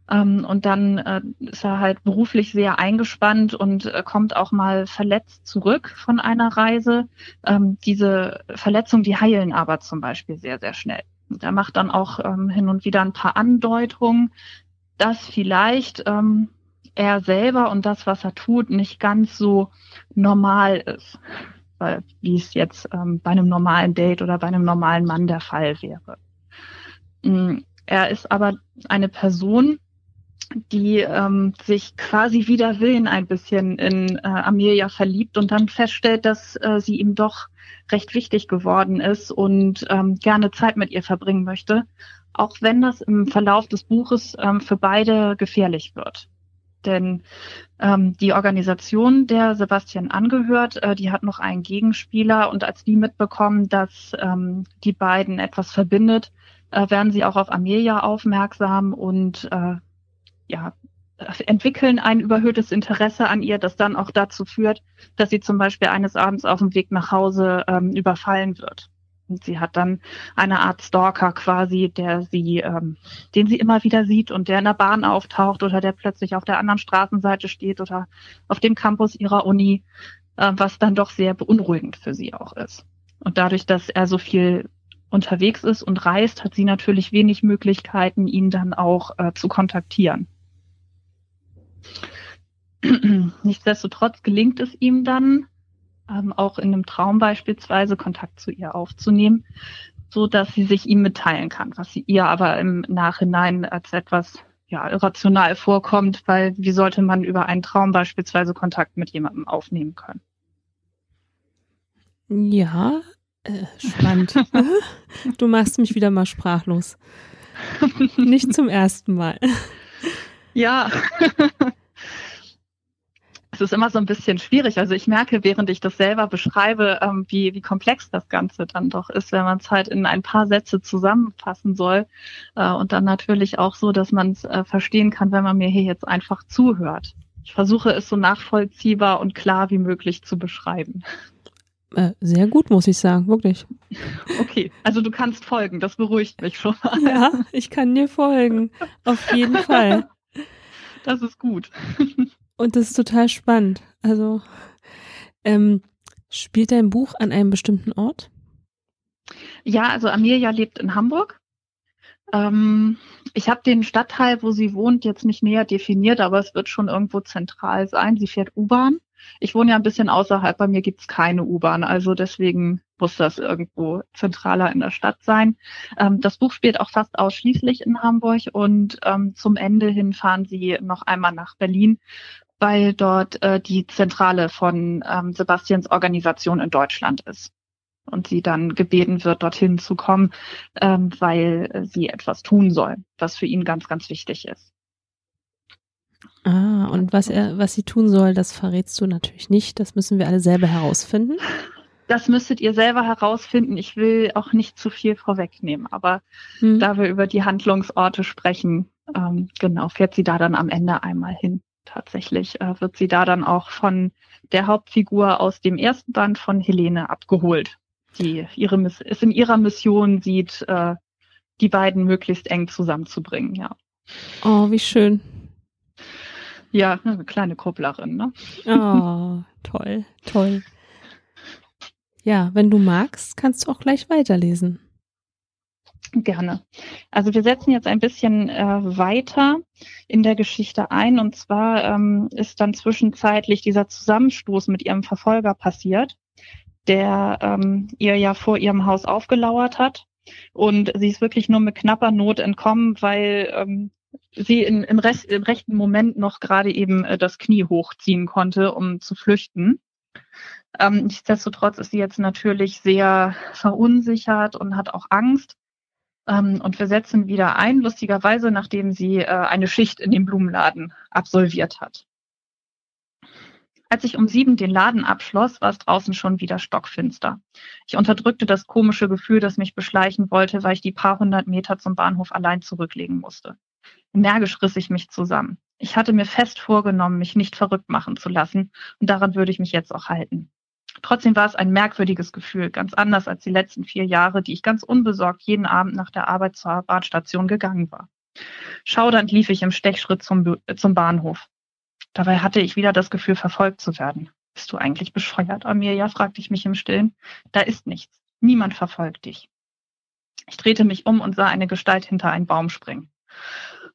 Ähm, und dann äh, ist er halt beruflich sehr eingespannt und äh, kommt auch mal verletzt zurück von einer Reise. Ähm, diese Verletzungen, die heilen aber zum Beispiel sehr, sehr schnell. Er macht dann auch ähm, hin und wieder ein paar Andeutungen, dass vielleicht ähm, er selber und das, was er tut, nicht ganz so normal ist, wie es jetzt ähm, bei einem normalen Date oder bei einem normalen Mann der Fall wäre. Mm, er ist aber eine Person, die ähm, sich quasi wider Willen ein bisschen in äh, Amelia verliebt und dann feststellt, dass äh, sie ihm doch recht wichtig geworden ist und ähm, gerne Zeit mit ihr verbringen möchte, auch wenn das im Verlauf des Buches ähm, für beide gefährlich wird. Denn ähm, die Organisation, der Sebastian angehört, äh, die hat noch einen Gegenspieler und als die mitbekommen, dass ähm, die beiden etwas verbindet, äh, werden sie auch auf Amelia aufmerksam und äh, ja, entwickeln ein überhöhtes Interesse an ihr, das dann auch dazu führt, dass sie zum Beispiel eines Abends auf dem Weg nach Hause ähm, überfallen wird. Und sie hat dann eine Art Stalker quasi, der sie, ähm, den sie immer wieder sieht und der in der Bahn auftaucht oder der plötzlich auf der anderen Straßenseite steht oder auf dem Campus ihrer Uni, äh, was dann doch sehr beunruhigend für sie auch ist. Und dadurch, dass er so viel unterwegs ist und reist, hat sie natürlich wenig Möglichkeiten, ihn dann auch äh, zu kontaktieren. Nichtsdestotrotz gelingt es ihm dann, ähm, auch in einem Traum beispielsweise Kontakt zu ihr aufzunehmen, so dass sie sich ihm mitteilen kann, was sie ihr aber im Nachhinein als etwas ja, irrational vorkommt, weil wie sollte man über einen Traum beispielsweise Kontakt mit jemandem aufnehmen können? Ja, äh, spannend. du machst mich wieder mal sprachlos. Nicht zum ersten Mal. Ja. Es ist immer so ein bisschen schwierig. Also ich merke, während ich das selber beschreibe, ähm, wie, wie komplex das Ganze dann doch ist, wenn man es halt in ein paar Sätze zusammenfassen soll. Äh, und dann natürlich auch so, dass man es äh, verstehen kann, wenn man mir hier jetzt einfach zuhört. Ich versuche es so nachvollziehbar und klar wie möglich zu beschreiben. Äh, sehr gut, muss ich sagen, wirklich. Okay, also du kannst folgen, das beruhigt mich schon mal. Ja, ich kann dir folgen, auf jeden Fall. Das ist gut. Und das ist total spannend. Also, ähm, spielt dein Buch an einem bestimmten Ort? Ja, also Amelia lebt in Hamburg. Ähm, ich habe den Stadtteil, wo sie wohnt, jetzt nicht näher definiert, aber es wird schon irgendwo zentral sein. Sie fährt U-Bahn. Ich wohne ja ein bisschen außerhalb, bei mir gibt's keine U-Bahn, also deswegen muss das irgendwo zentraler in der Stadt sein. Ähm, das Buch spielt auch fast ausschließlich in Hamburg und ähm, zum Ende hin fahren sie noch einmal nach Berlin, weil dort äh, die Zentrale von ähm, Sebastians Organisation in Deutschland ist. Und sie dann gebeten wird, dorthin zu kommen, ähm, weil sie etwas tun soll, was für ihn ganz, ganz wichtig ist. Ah, und was er, was sie tun soll, das verrätst du natürlich nicht. Das müssen wir alle selber herausfinden. Das müsstet ihr selber herausfinden. Ich will auch nicht zu viel vorwegnehmen, aber hm. da wir über die Handlungsorte sprechen, ähm, genau, fährt sie da dann am Ende einmal hin tatsächlich äh, wird sie da dann auch von der Hauptfigur aus dem ersten Band von Helene abgeholt. die ihre es in ihrer Mission sieht, äh, die beiden möglichst eng zusammenzubringen, ja. Oh, wie schön. Ja, eine kleine Kupplerin, ne? Oh, toll, toll. Ja, wenn du magst, kannst du auch gleich weiterlesen. Gerne. Also wir setzen jetzt ein bisschen äh, weiter in der Geschichte ein. Und zwar ähm, ist dann zwischenzeitlich dieser Zusammenstoß mit ihrem Verfolger passiert, der ähm, ihr ja vor ihrem Haus aufgelauert hat. Und sie ist wirklich nur mit knapper Not entkommen, weil ähm, sie in, im, Rest, im rechten Moment noch gerade eben äh, das Knie hochziehen konnte, um zu flüchten. Ähm, nichtsdestotrotz ist sie jetzt natürlich sehr verunsichert und hat auch Angst. Ähm, und wir setzen wieder ein, lustigerweise, nachdem sie äh, eine Schicht in dem Blumenladen absolviert hat. Als ich um sieben den Laden abschloss, war es draußen schon wieder stockfinster. Ich unterdrückte das komische Gefühl, das mich beschleichen wollte, weil ich die paar hundert Meter zum Bahnhof allein zurücklegen musste. Energisch riss ich mich zusammen. Ich hatte mir fest vorgenommen, mich nicht verrückt machen zu lassen, und daran würde ich mich jetzt auch halten. Trotzdem war es ein merkwürdiges Gefühl, ganz anders als die letzten vier Jahre, die ich ganz unbesorgt jeden Abend nach der Arbeit zur Bahnstation gegangen war. Schaudernd lief ich im Stechschritt zum, zum Bahnhof. Dabei hatte ich wieder das Gefühl, verfolgt zu werden. Bist du eigentlich bescheuert, Amelia? fragte ich mich im Stillen. Da ist nichts. Niemand verfolgt dich. Ich drehte mich um und sah eine Gestalt hinter einen Baum springen.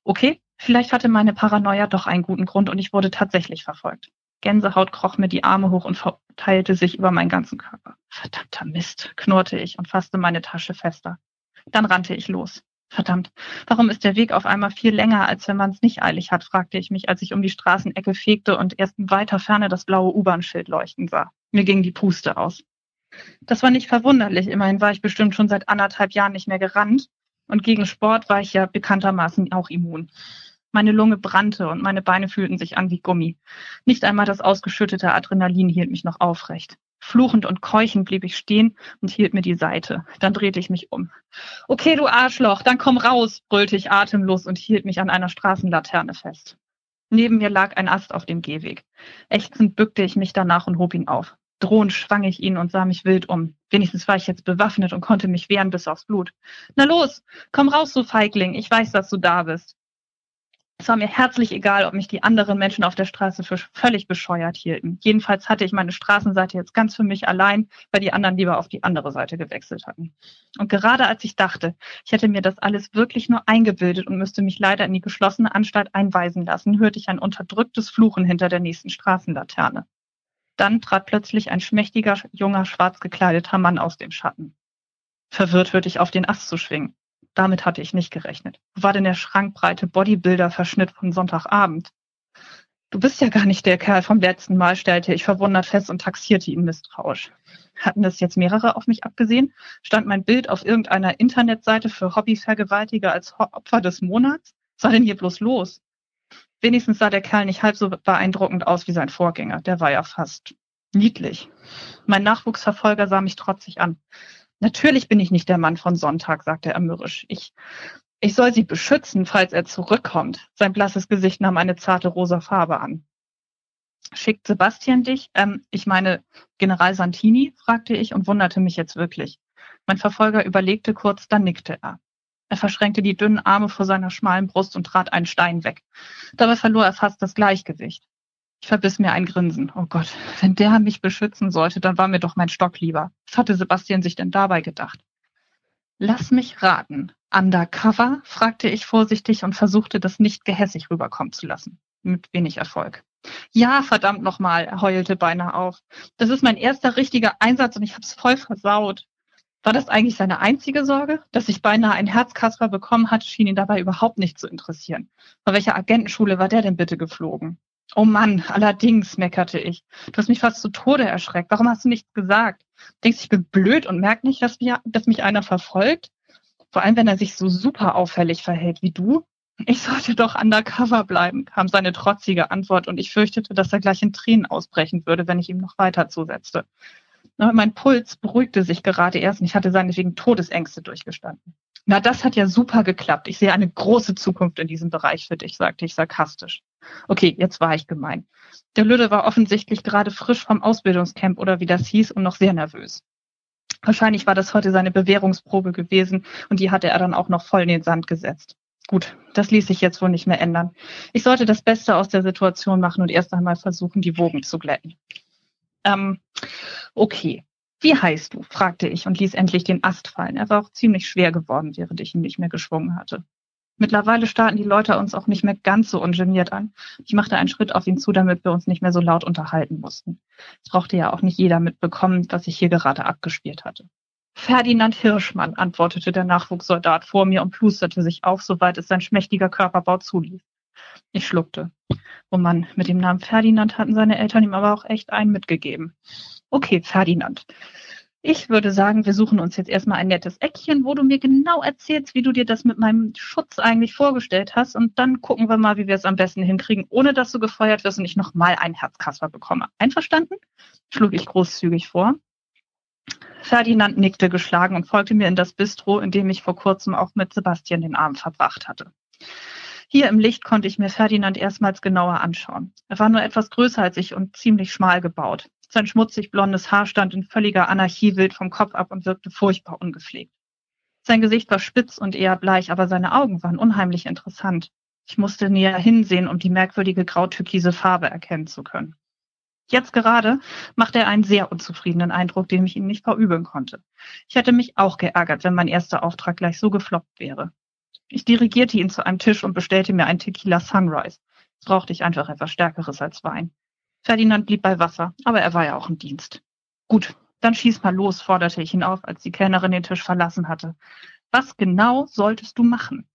Okay, vielleicht hatte meine Paranoia doch einen guten Grund und ich wurde tatsächlich verfolgt. Gänsehaut kroch mir die Arme hoch und verteilte sich über meinen ganzen Körper. Verdammter Mist, knurrte ich und fasste meine Tasche fester. Dann rannte ich los. Verdammt, warum ist der Weg auf einmal viel länger, als wenn man es nicht eilig hat, fragte ich mich, als ich um die Straßenecke fegte und erst in weiter Ferne das blaue U-Bahn-Schild leuchten sah. Mir ging die Puste aus. Das war nicht verwunderlich, immerhin war ich bestimmt schon seit anderthalb Jahren nicht mehr gerannt und gegen Sport war ich ja bekanntermaßen auch immun. Meine Lunge brannte und meine Beine fühlten sich an wie Gummi. Nicht einmal das ausgeschüttete Adrenalin hielt mich noch aufrecht. Fluchend und keuchend blieb ich stehen und hielt mir die Seite. Dann drehte ich mich um. Okay, du Arschloch, dann komm raus, brüllte ich atemlos und hielt mich an einer Straßenlaterne fest. Neben mir lag ein Ast auf dem Gehweg. Ächzend bückte ich mich danach und hob ihn auf. Drohend schwang ich ihn und sah mich wild um. Wenigstens war ich jetzt bewaffnet und konnte mich wehren bis aufs Blut. Na los, komm raus, du Feigling. Ich weiß, dass du da bist. Es war mir herzlich egal, ob mich die anderen Menschen auf der Straße für völlig bescheuert hielten. Jedenfalls hatte ich meine Straßenseite jetzt ganz für mich allein, weil die anderen lieber auf die andere Seite gewechselt hatten. Und gerade als ich dachte, ich hätte mir das alles wirklich nur eingebildet und müsste mich leider in die geschlossene Anstalt einweisen lassen, hörte ich ein unterdrücktes Fluchen hinter der nächsten Straßenlaterne. Dann trat plötzlich ein schmächtiger, junger, schwarz gekleideter Mann aus dem Schatten. Verwirrt hörte ich auf, den Ast zu schwingen. Damit hatte ich nicht gerechnet. Wo war denn der schrankbreite Bodybuilder-Verschnitt von Sonntagabend? Du bist ja gar nicht der Kerl vom letzten Mal, stellte ich verwundert fest und taxierte ihn misstrauisch. Hatten das jetzt mehrere auf mich abgesehen? Stand mein Bild auf irgendeiner Internetseite für Hobbyvergewaltiger als Opfer des Monats? Was war denn hier bloß los? Wenigstens sah der Kerl nicht halb so beeindruckend aus wie sein Vorgänger. Der war ja fast niedlich. Mein Nachwuchsverfolger sah mich trotzig an. Natürlich bin ich nicht der Mann von Sonntag, sagte er mürrisch. Ich, ich soll sie beschützen, falls er zurückkommt. Sein blasses Gesicht nahm eine zarte rosa Farbe an. Schickt Sebastian dich? Ähm, ich meine, General Santini? fragte ich und wunderte mich jetzt wirklich. Mein Verfolger überlegte kurz, dann nickte er. Er verschränkte die dünnen Arme vor seiner schmalen Brust und trat einen Stein weg. Dabei verlor er fast das Gleichgewicht. Ich verbiss mir ein Grinsen. Oh Gott, wenn der mich beschützen sollte, dann war mir doch mein Stock lieber. Was hatte Sebastian sich denn dabei gedacht? Lass mich raten. Undercover? fragte ich vorsichtig und versuchte, das nicht gehässig rüberkommen zu lassen. Mit wenig Erfolg. Ja, verdammt nochmal, heulte beinahe auf. Das ist mein erster richtiger Einsatz und ich hab's voll versaut. War das eigentlich seine einzige Sorge? Dass ich beinahe ein Herzkasper bekommen hat, schien ihn dabei überhaupt nicht zu interessieren. Von welcher Agentenschule war der denn bitte geflogen? Oh Mann, allerdings, meckerte ich. Du hast mich fast zu Tode erschreckt. Warum hast du nichts gesagt? Denkst du, ich bin blöd und merk nicht, dass, wir, dass mich einer verfolgt? Vor allem, wenn er sich so super auffällig verhält wie du. Ich sollte doch undercover bleiben, kam seine trotzige Antwort und ich fürchtete, dass er gleich in Tränen ausbrechen würde, wenn ich ihm noch weiter zusetzte. Aber mein Puls beruhigte sich gerade erst und ich hatte seinetwegen Todesängste durchgestanden. Na, das hat ja super geklappt. Ich sehe eine große Zukunft in diesem Bereich für dich, sagte ich sarkastisch. Okay, jetzt war ich gemein. Der Lüde war offensichtlich gerade frisch vom Ausbildungscamp oder wie das hieß und noch sehr nervös. Wahrscheinlich war das heute seine Bewährungsprobe gewesen und die hatte er dann auch noch voll in den Sand gesetzt. Gut, das ließ sich jetzt wohl nicht mehr ändern. Ich sollte das Beste aus der Situation machen und erst einmal versuchen, die Wogen zu glätten. Ähm, okay. Wie heißt du? fragte ich und ließ endlich den Ast fallen. Er war auch ziemlich schwer geworden, während ich ihn nicht mehr geschwungen hatte. Mittlerweile starten die Leute uns auch nicht mehr ganz so ungeniert an. Ich machte einen Schritt auf ihn zu, damit wir uns nicht mehr so laut unterhalten mussten. Es brauchte ja auch nicht jeder mitbekommen, was ich hier gerade abgespielt hatte. Ferdinand Hirschmann, antwortete der Nachwuchssoldat vor mir und plusterte sich auf, soweit es sein schmächtiger Körperbau zuließ. Ich schluckte. Oh Mann, mit dem Namen Ferdinand hatten seine Eltern ihm aber auch echt einen mitgegeben. Okay, Ferdinand. Ich würde sagen, wir suchen uns jetzt erstmal ein nettes Eckchen, wo du mir genau erzählst, wie du dir das mit meinem Schutz eigentlich vorgestellt hast. Und dann gucken wir mal, wie wir es am besten hinkriegen, ohne dass du gefeuert wirst und ich nochmal einen Herzkasper bekomme. Einverstanden? schlug ich großzügig vor. Ferdinand nickte geschlagen und folgte mir in das Bistro, in dem ich vor kurzem auch mit Sebastian den Abend verbracht hatte. Hier im Licht konnte ich mir Ferdinand erstmals genauer anschauen. Er war nur etwas größer als ich und ziemlich schmal gebaut. Sein schmutzig blondes Haar stand in völliger Anarchie wild vom Kopf ab und wirkte furchtbar ungepflegt. Sein Gesicht war spitz und eher bleich, aber seine Augen waren unheimlich interessant. Ich musste näher hinsehen, um die merkwürdige grautürkise Farbe erkennen zu können. Jetzt gerade machte er einen sehr unzufriedenen Eindruck, den ich ihm nicht verübeln konnte. Ich hätte mich auch geärgert, wenn mein erster Auftrag gleich so gefloppt wäre. Ich dirigierte ihn zu einem Tisch und bestellte mir ein Tequila Sunrise. Jetzt brauchte ich einfach etwas Stärkeres als Wein. Ferdinand blieb bei Wasser, aber er war ja auch im Dienst. Gut, dann schieß mal los, forderte ich ihn auf, als die Kellnerin den Tisch verlassen hatte. Was genau solltest du machen?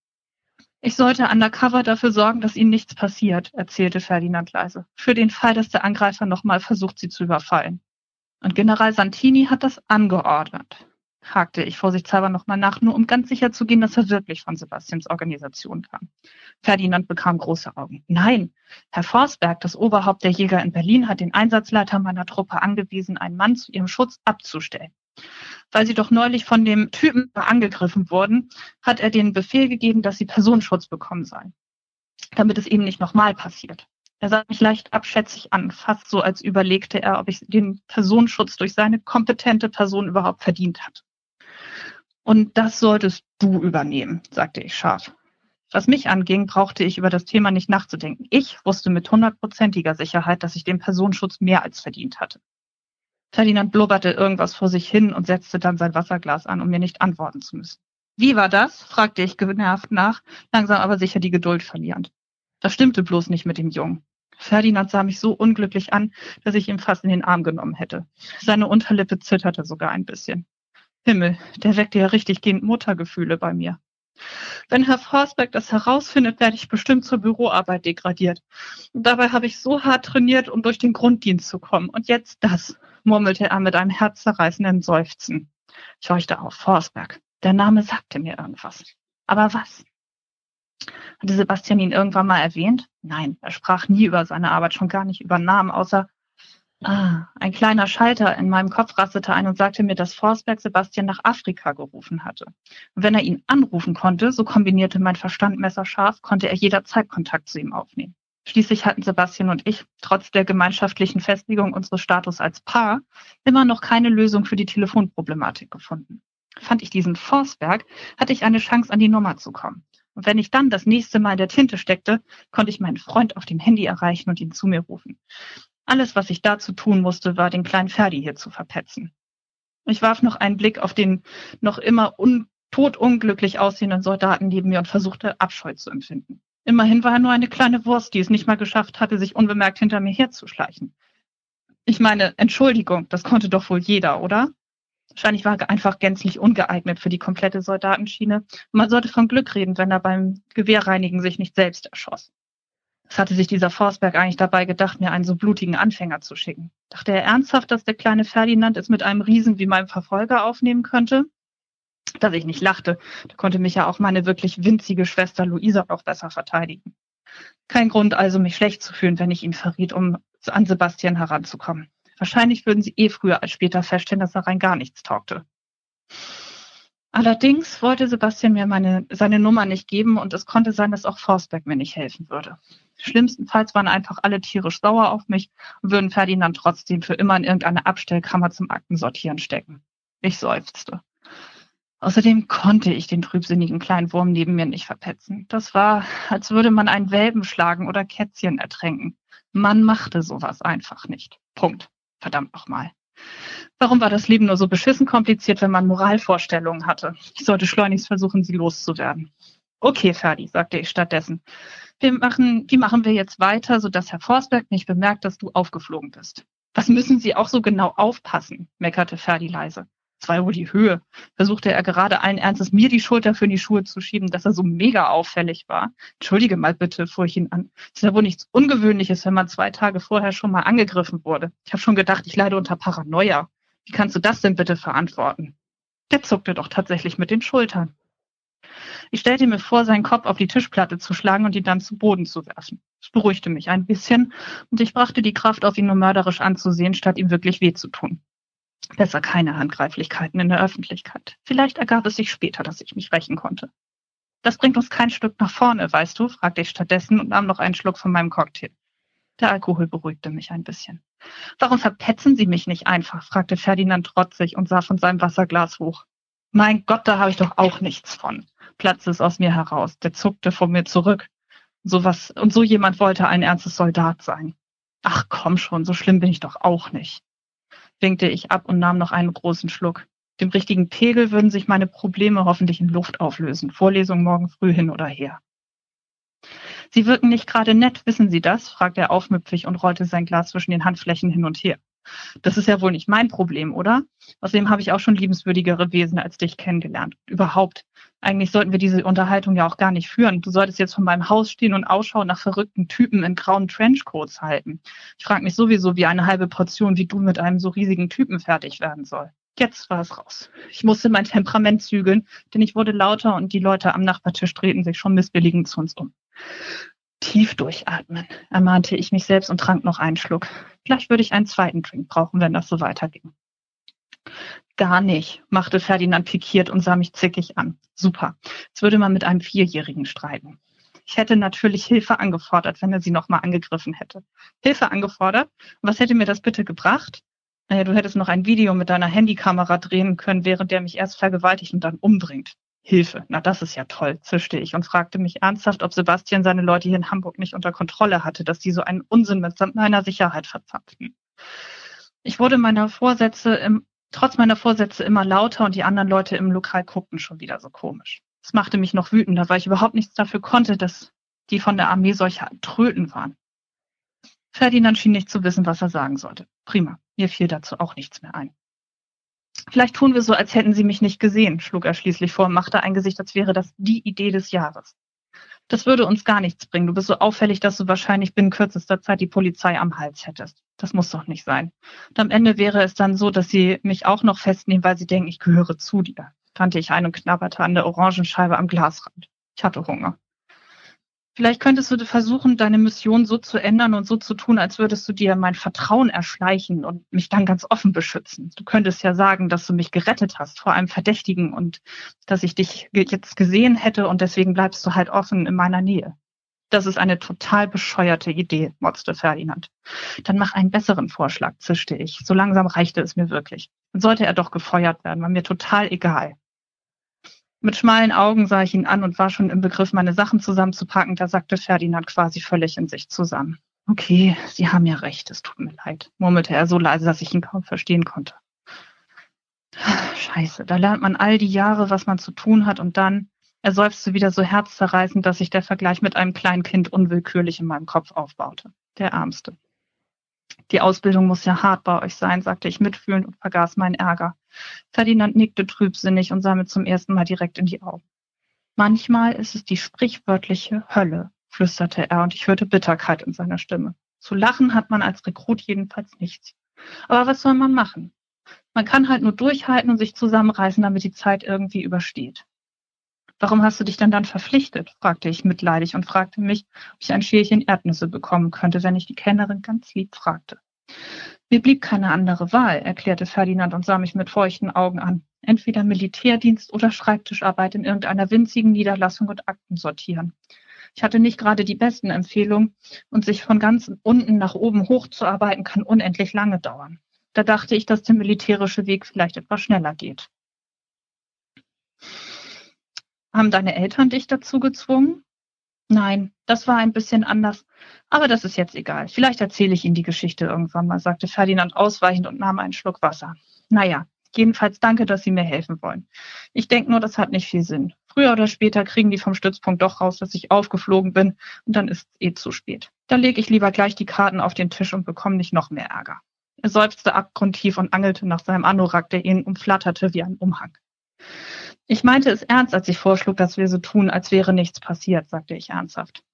Ich sollte undercover dafür sorgen, dass ihnen nichts passiert, erzählte Ferdinand leise. Für den Fall, dass der Angreifer nochmal versucht, sie zu überfallen. Und General Santini hat das angeordnet hakte ich vorsichtshalber nochmal nach, nur um ganz sicher zu gehen, dass er wirklich von Sebastians Organisation kam. Ferdinand bekam große Augen. Nein, Herr Forsberg, das Oberhaupt der Jäger in Berlin, hat den Einsatzleiter meiner Truppe angewiesen, einen Mann zu ihrem Schutz abzustellen. Weil sie doch neulich von dem Typen angegriffen wurden, hat er den Befehl gegeben, dass sie Personenschutz bekommen sollen, damit es eben nicht nochmal passiert. Er sah mich leicht abschätzig an, fast so, als überlegte er, ob ich den Personenschutz durch seine kompetente Person überhaupt verdient hat. Und das solltest du übernehmen, sagte ich scharf. Was mich anging, brauchte ich über das Thema nicht nachzudenken. Ich wusste mit hundertprozentiger Sicherheit, dass ich den Personenschutz mehr als verdient hatte. Ferdinand blubberte irgendwas vor sich hin und setzte dann sein Wasserglas an, um mir nicht antworten zu müssen. Wie war das? fragte ich genervt nach, langsam aber sicher die Geduld verlierend. Das stimmte bloß nicht mit dem Jungen. Ferdinand sah mich so unglücklich an, dass ich ihn fast in den Arm genommen hätte. Seine Unterlippe zitterte sogar ein bisschen. Himmel, der weckte ja richtig gehend Muttergefühle bei mir. Wenn Herr Forsberg das herausfindet, werde ich bestimmt zur Büroarbeit degradiert. Und dabei habe ich so hart trainiert, um durch den Grunddienst zu kommen. Und jetzt das, murmelte er mit einem herzzerreißenden Seufzen. Ich horchte auf. Forsberg. Der Name sagte mir irgendwas. Aber was? Hatte Sebastian ihn irgendwann mal erwähnt? Nein, er sprach nie über seine Arbeit, schon gar nicht über Namen, außer Ah, ein kleiner Schalter in meinem Kopf rastete ein und sagte mir, dass Forsberg Sebastian nach Afrika gerufen hatte. Und wenn er ihn anrufen konnte, so kombinierte mein Verstand messerscharf, konnte er jederzeit Kontakt zu ihm aufnehmen. Schließlich hatten Sebastian und ich, trotz der gemeinschaftlichen Festlegung unseres Status als Paar, immer noch keine Lösung für die Telefonproblematik gefunden. Fand ich diesen Forsberg, hatte ich eine Chance, an die Nummer zu kommen. Und wenn ich dann das nächste Mal in der Tinte steckte, konnte ich meinen Freund auf dem Handy erreichen und ihn zu mir rufen. Alles, was ich dazu tun musste, war den kleinen Ferdi hier zu verpetzen. Ich warf noch einen Blick auf den noch immer un todunglücklich aussehenden Soldaten neben mir und versuchte Abscheu zu empfinden. Immerhin war er nur eine kleine Wurst, die es nicht mal geschafft hatte, sich unbemerkt hinter mir herzuschleichen. Ich meine, Entschuldigung, das konnte doch wohl jeder, oder? Wahrscheinlich war er einfach gänzlich ungeeignet für die komplette Soldatenschiene. Man sollte von Glück reden, wenn er beim Gewehrreinigen sich nicht selbst erschoss. Was hatte sich dieser Forsberg eigentlich dabei gedacht, mir einen so blutigen Anfänger zu schicken? Dachte er ernsthaft, dass der kleine Ferdinand es mit einem Riesen wie meinem Verfolger aufnehmen könnte? Dass ich nicht lachte, da konnte mich ja auch meine wirklich winzige Schwester Luisa noch besser verteidigen. Kein Grund also, mich schlecht zu fühlen, wenn ich ihn verriet, um an Sebastian heranzukommen. Wahrscheinlich würden sie eh früher als später feststellen, dass er rein gar nichts taugte. Allerdings wollte Sebastian mir meine, seine Nummer nicht geben und es konnte sein, dass auch Forsberg mir nicht helfen würde. Schlimmstenfalls waren einfach alle tierisch sauer auf mich und würden Ferdinand trotzdem für immer in irgendeine Abstellkammer zum Aktensortieren stecken. Ich seufzte. Außerdem konnte ich den trübsinnigen kleinen Wurm neben mir nicht verpetzen. Das war, als würde man einen Welpen schlagen oder Kätzchen ertränken. Man machte sowas einfach nicht. Punkt. Verdammt nochmal. Warum war das Leben nur so beschissen kompliziert, wenn man Moralvorstellungen hatte? Ich sollte schleunigst versuchen, sie loszuwerden. Okay, Ferdi, sagte ich stattdessen. Wir machen, wie machen wir jetzt weiter, sodass Herr Forsberg nicht bemerkt, dass du aufgeflogen bist? Was müssen Sie auch so genau aufpassen? meckerte Ferdi leise. Ja wohl die Höhe. Versuchte er gerade allen Ernstes mir die Schulter für die Schuhe zu schieben, dass er so mega auffällig war. Entschuldige mal bitte, fuhr ich ihn an. Es ist ja wohl nichts Ungewöhnliches, wenn man zwei Tage vorher schon mal angegriffen wurde. Ich habe schon gedacht, ich leide unter Paranoia. Wie kannst du das denn bitte verantworten? Der zuckte doch tatsächlich mit den Schultern. Ich stellte mir vor, seinen Kopf auf die Tischplatte zu schlagen und ihn dann zu Boden zu werfen. Es beruhigte mich ein bisschen und ich brachte die Kraft auf, ihn nur mörderisch anzusehen, statt ihm wirklich weh zu tun. Besser keine Handgreiflichkeiten in der Öffentlichkeit. Vielleicht ergab es sich später, dass ich mich rächen konnte. Das bringt uns kein Stück nach vorne, weißt du, fragte ich stattdessen und nahm noch einen Schluck von meinem Cocktail. Der Alkohol beruhigte mich ein bisschen. Warum verpetzen Sie mich nicht einfach? fragte Ferdinand trotzig und sah von seinem Wasserglas hoch. Mein Gott, da habe ich doch auch nichts von, platzte es aus mir heraus. Der zuckte vor mir zurück. So was, und so jemand wollte ein ernstes Soldat sein. Ach komm schon, so schlimm bin ich doch auch nicht winkte ich ab und nahm noch einen großen Schluck. Dem richtigen Pegel würden sich meine Probleme hoffentlich in Luft auflösen. Vorlesung morgen früh hin oder her. Sie wirken nicht gerade nett, wissen Sie das? fragte er aufmüpfig und rollte sein Glas zwischen den Handflächen hin und her. Das ist ja wohl nicht mein Problem, oder? Außerdem habe ich auch schon liebenswürdigere Wesen als dich kennengelernt. Überhaupt. Eigentlich sollten wir diese Unterhaltung ja auch gar nicht führen. Du solltest jetzt von meinem Haus stehen und Ausschau nach verrückten Typen in grauen Trenchcoats halten. Ich frage mich sowieso, wie eine halbe Portion wie du mit einem so riesigen Typen fertig werden soll. Jetzt war es raus. Ich musste mein Temperament zügeln, denn ich wurde lauter und die Leute am Nachbartisch drehten sich schon missbilligend zu uns um. Tief durchatmen, ermahnte ich mich selbst und trank noch einen Schluck. Vielleicht würde ich einen zweiten Drink brauchen, wenn das so weiterging. Gar nicht, machte Ferdinand pikiert und sah mich zickig an. Super. Jetzt würde man mit einem Vierjährigen streiten. Ich hätte natürlich Hilfe angefordert, wenn er sie nochmal angegriffen hätte. Hilfe angefordert? was hätte mir das bitte gebracht? Naja, du hättest noch ein Video mit deiner Handykamera drehen können, während der mich erst vergewaltigt und dann umbringt. Hilfe. Na, das ist ja toll, zischte ich und fragte mich ernsthaft, ob Sebastian seine Leute hier in Hamburg nicht unter Kontrolle hatte, dass die so einen Unsinn mit meiner Sicherheit verzapften. Ich wurde meiner Vorsätze im, trotz meiner Vorsätze immer lauter und die anderen Leute im Lokal guckten schon wieder so komisch. Das machte mich noch wütender, weil ich überhaupt nichts dafür konnte, dass die von der Armee solche Tröten waren. Ferdinand schien nicht zu wissen, was er sagen sollte. Prima. Mir fiel dazu auch nichts mehr ein. Vielleicht tun wir so, als hätten Sie mich nicht gesehen, schlug er schließlich vor und machte ein Gesicht, als wäre das die Idee des Jahres. Das würde uns gar nichts bringen. Du bist so auffällig, dass du wahrscheinlich binnen kürzester Zeit die Polizei am Hals hättest. Das muss doch nicht sein. Und am Ende wäre es dann so, dass sie mich auch noch festnehmen, weil sie denken, ich gehöre zu dir. Kannte ich ein und knabberte an der Orangenscheibe am Glasrand. Ich hatte Hunger. Vielleicht könntest du versuchen, deine Mission so zu ändern und so zu tun, als würdest du dir mein Vertrauen erschleichen und mich dann ganz offen beschützen. Du könntest ja sagen, dass du mich gerettet hast vor einem Verdächtigen und dass ich dich jetzt gesehen hätte und deswegen bleibst du halt offen in meiner Nähe. Das ist eine total bescheuerte Idee, motzte Ferdinand. Dann mach einen besseren Vorschlag, zischte ich. So langsam reichte es mir wirklich. Dann sollte er doch gefeuert werden, war mir total egal. Mit schmalen Augen sah ich ihn an und war schon im Begriff, meine Sachen zusammenzupacken. Da sagte Ferdinand quasi völlig in sich zusammen. Okay, Sie haben ja recht, es tut mir leid, murmelte er so leise, dass ich ihn kaum verstehen konnte. Scheiße, da lernt man all die Jahre, was man zu tun hat und dann, er seufzte wieder so herzzerreißend, dass sich der Vergleich mit einem kleinen Kind unwillkürlich in meinem Kopf aufbaute. Der Ärmste. Die Ausbildung muss ja hart bei euch sein, sagte ich mitfühlend und vergaß meinen Ärger. Ferdinand nickte trübsinnig und sah mir zum ersten Mal direkt in die Augen. Manchmal ist es die sprichwörtliche Hölle, flüsterte er, und ich hörte Bitterkeit in seiner Stimme. Zu lachen hat man als Rekrut jedenfalls nichts. Aber was soll man machen? Man kann halt nur durchhalten und sich zusammenreißen, damit die Zeit irgendwie übersteht. Warum hast du dich denn dann verpflichtet? fragte ich mitleidig und fragte mich, ob ich ein Schälchen Erdnüsse bekommen könnte, wenn ich die Kennerin ganz lieb fragte. Mir blieb keine andere Wahl, erklärte Ferdinand und sah mich mit feuchten Augen an. Entweder Militärdienst oder Schreibtischarbeit in irgendeiner winzigen Niederlassung und Akten sortieren. Ich hatte nicht gerade die besten Empfehlungen und sich von ganz unten nach oben hochzuarbeiten kann unendlich lange dauern. Da dachte ich, dass der militärische Weg vielleicht etwas schneller geht. Haben deine Eltern dich dazu gezwungen? Nein, das war ein bisschen anders. Aber das ist jetzt egal. Vielleicht erzähle ich Ihnen die Geschichte irgendwann mal, sagte Ferdinand ausweichend und nahm einen Schluck Wasser. Naja, jedenfalls danke, dass Sie mir helfen wollen. Ich denke nur, das hat nicht viel Sinn. Früher oder später kriegen die vom Stützpunkt doch raus, dass ich aufgeflogen bin und dann ist es eh zu spät. Da lege ich lieber gleich die Karten auf den Tisch und bekomme nicht noch mehr Ärger. Er seufzte abgrundtief und angelte nach seinem Anorak, der ihn umflatterte wie ein Umhang. Ich meinte es ernst, als ich vorschlug, dass wir so tun, als wäre nichts passiert, sagte ich ernsthaft.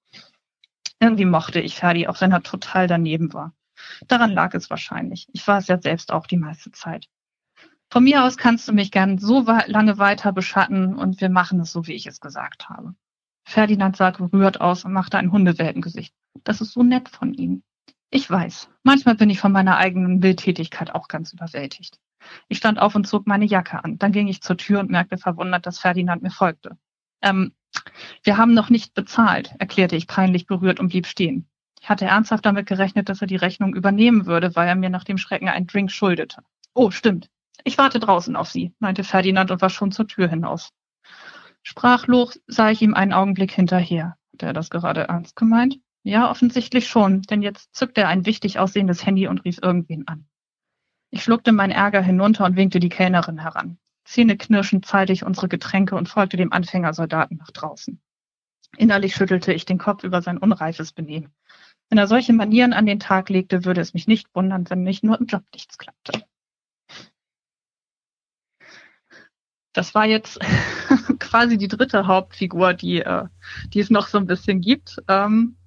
Irgendwie mochte ich Ferdi, auch wenn er total daneben war. Daran lag es wahrscheinlich. Ich war es ja selbst auch die meiste Zeit. Von mir aus kannst du mich gern so lange weiter beschatten und wir machen es so, wie ich es gesagt habe. Ferdinand sah gerührt aus und machte ein Hundewelpengesicht. Das ist so nett von ihm. Ich weiß, manchmal bin ich von meiner eigenen Wildtätigkeit auch ganz überwältigt. Ich stand auf und zog meine Jacke an. Dann ging ich zur Tür und merkte verwundert, dass Ferdinand mir folgte. Ähm, wir haben noch nicht bezahlt, erklärte ich peinlich berührt und blieb stehen. Ich hatte ernsthaft damit gerechnet, dass er die Rechnung übernehmen würde, weil er mir nach dem Schrecken einen Drink schuldete. Oh, stimmt. Ich warte draußen auf Sie, meinte Ferdinand und war schon zur Tür hinaus. Sprachlos sah ich ihm einen Augenblick hinterher. Hat er das gerade ernst gemeint? Ja, offensichtlich schon, denn jetzt zückte er ein wichtig aussehendes Handy und rief irgendwen an. Ich schluckte meinen Ärger hinunter und winkte die Kellnerin heran. Zähneknirschend zahlte ich unsere Getränke und folgte dem Anfängersoldaten nach draußen. Innerlich schüttelte ich den Kopf über sein unreifes Benehmen. Wenn er solche Manieren an den Tag legte, würde es mich nicht wundern, wenn nicht nur im Job nichts klappte. Das war jetzt quasi die dritte Hauptfigur, die, äh, die es noch so ein bisschen gibt. Ähm,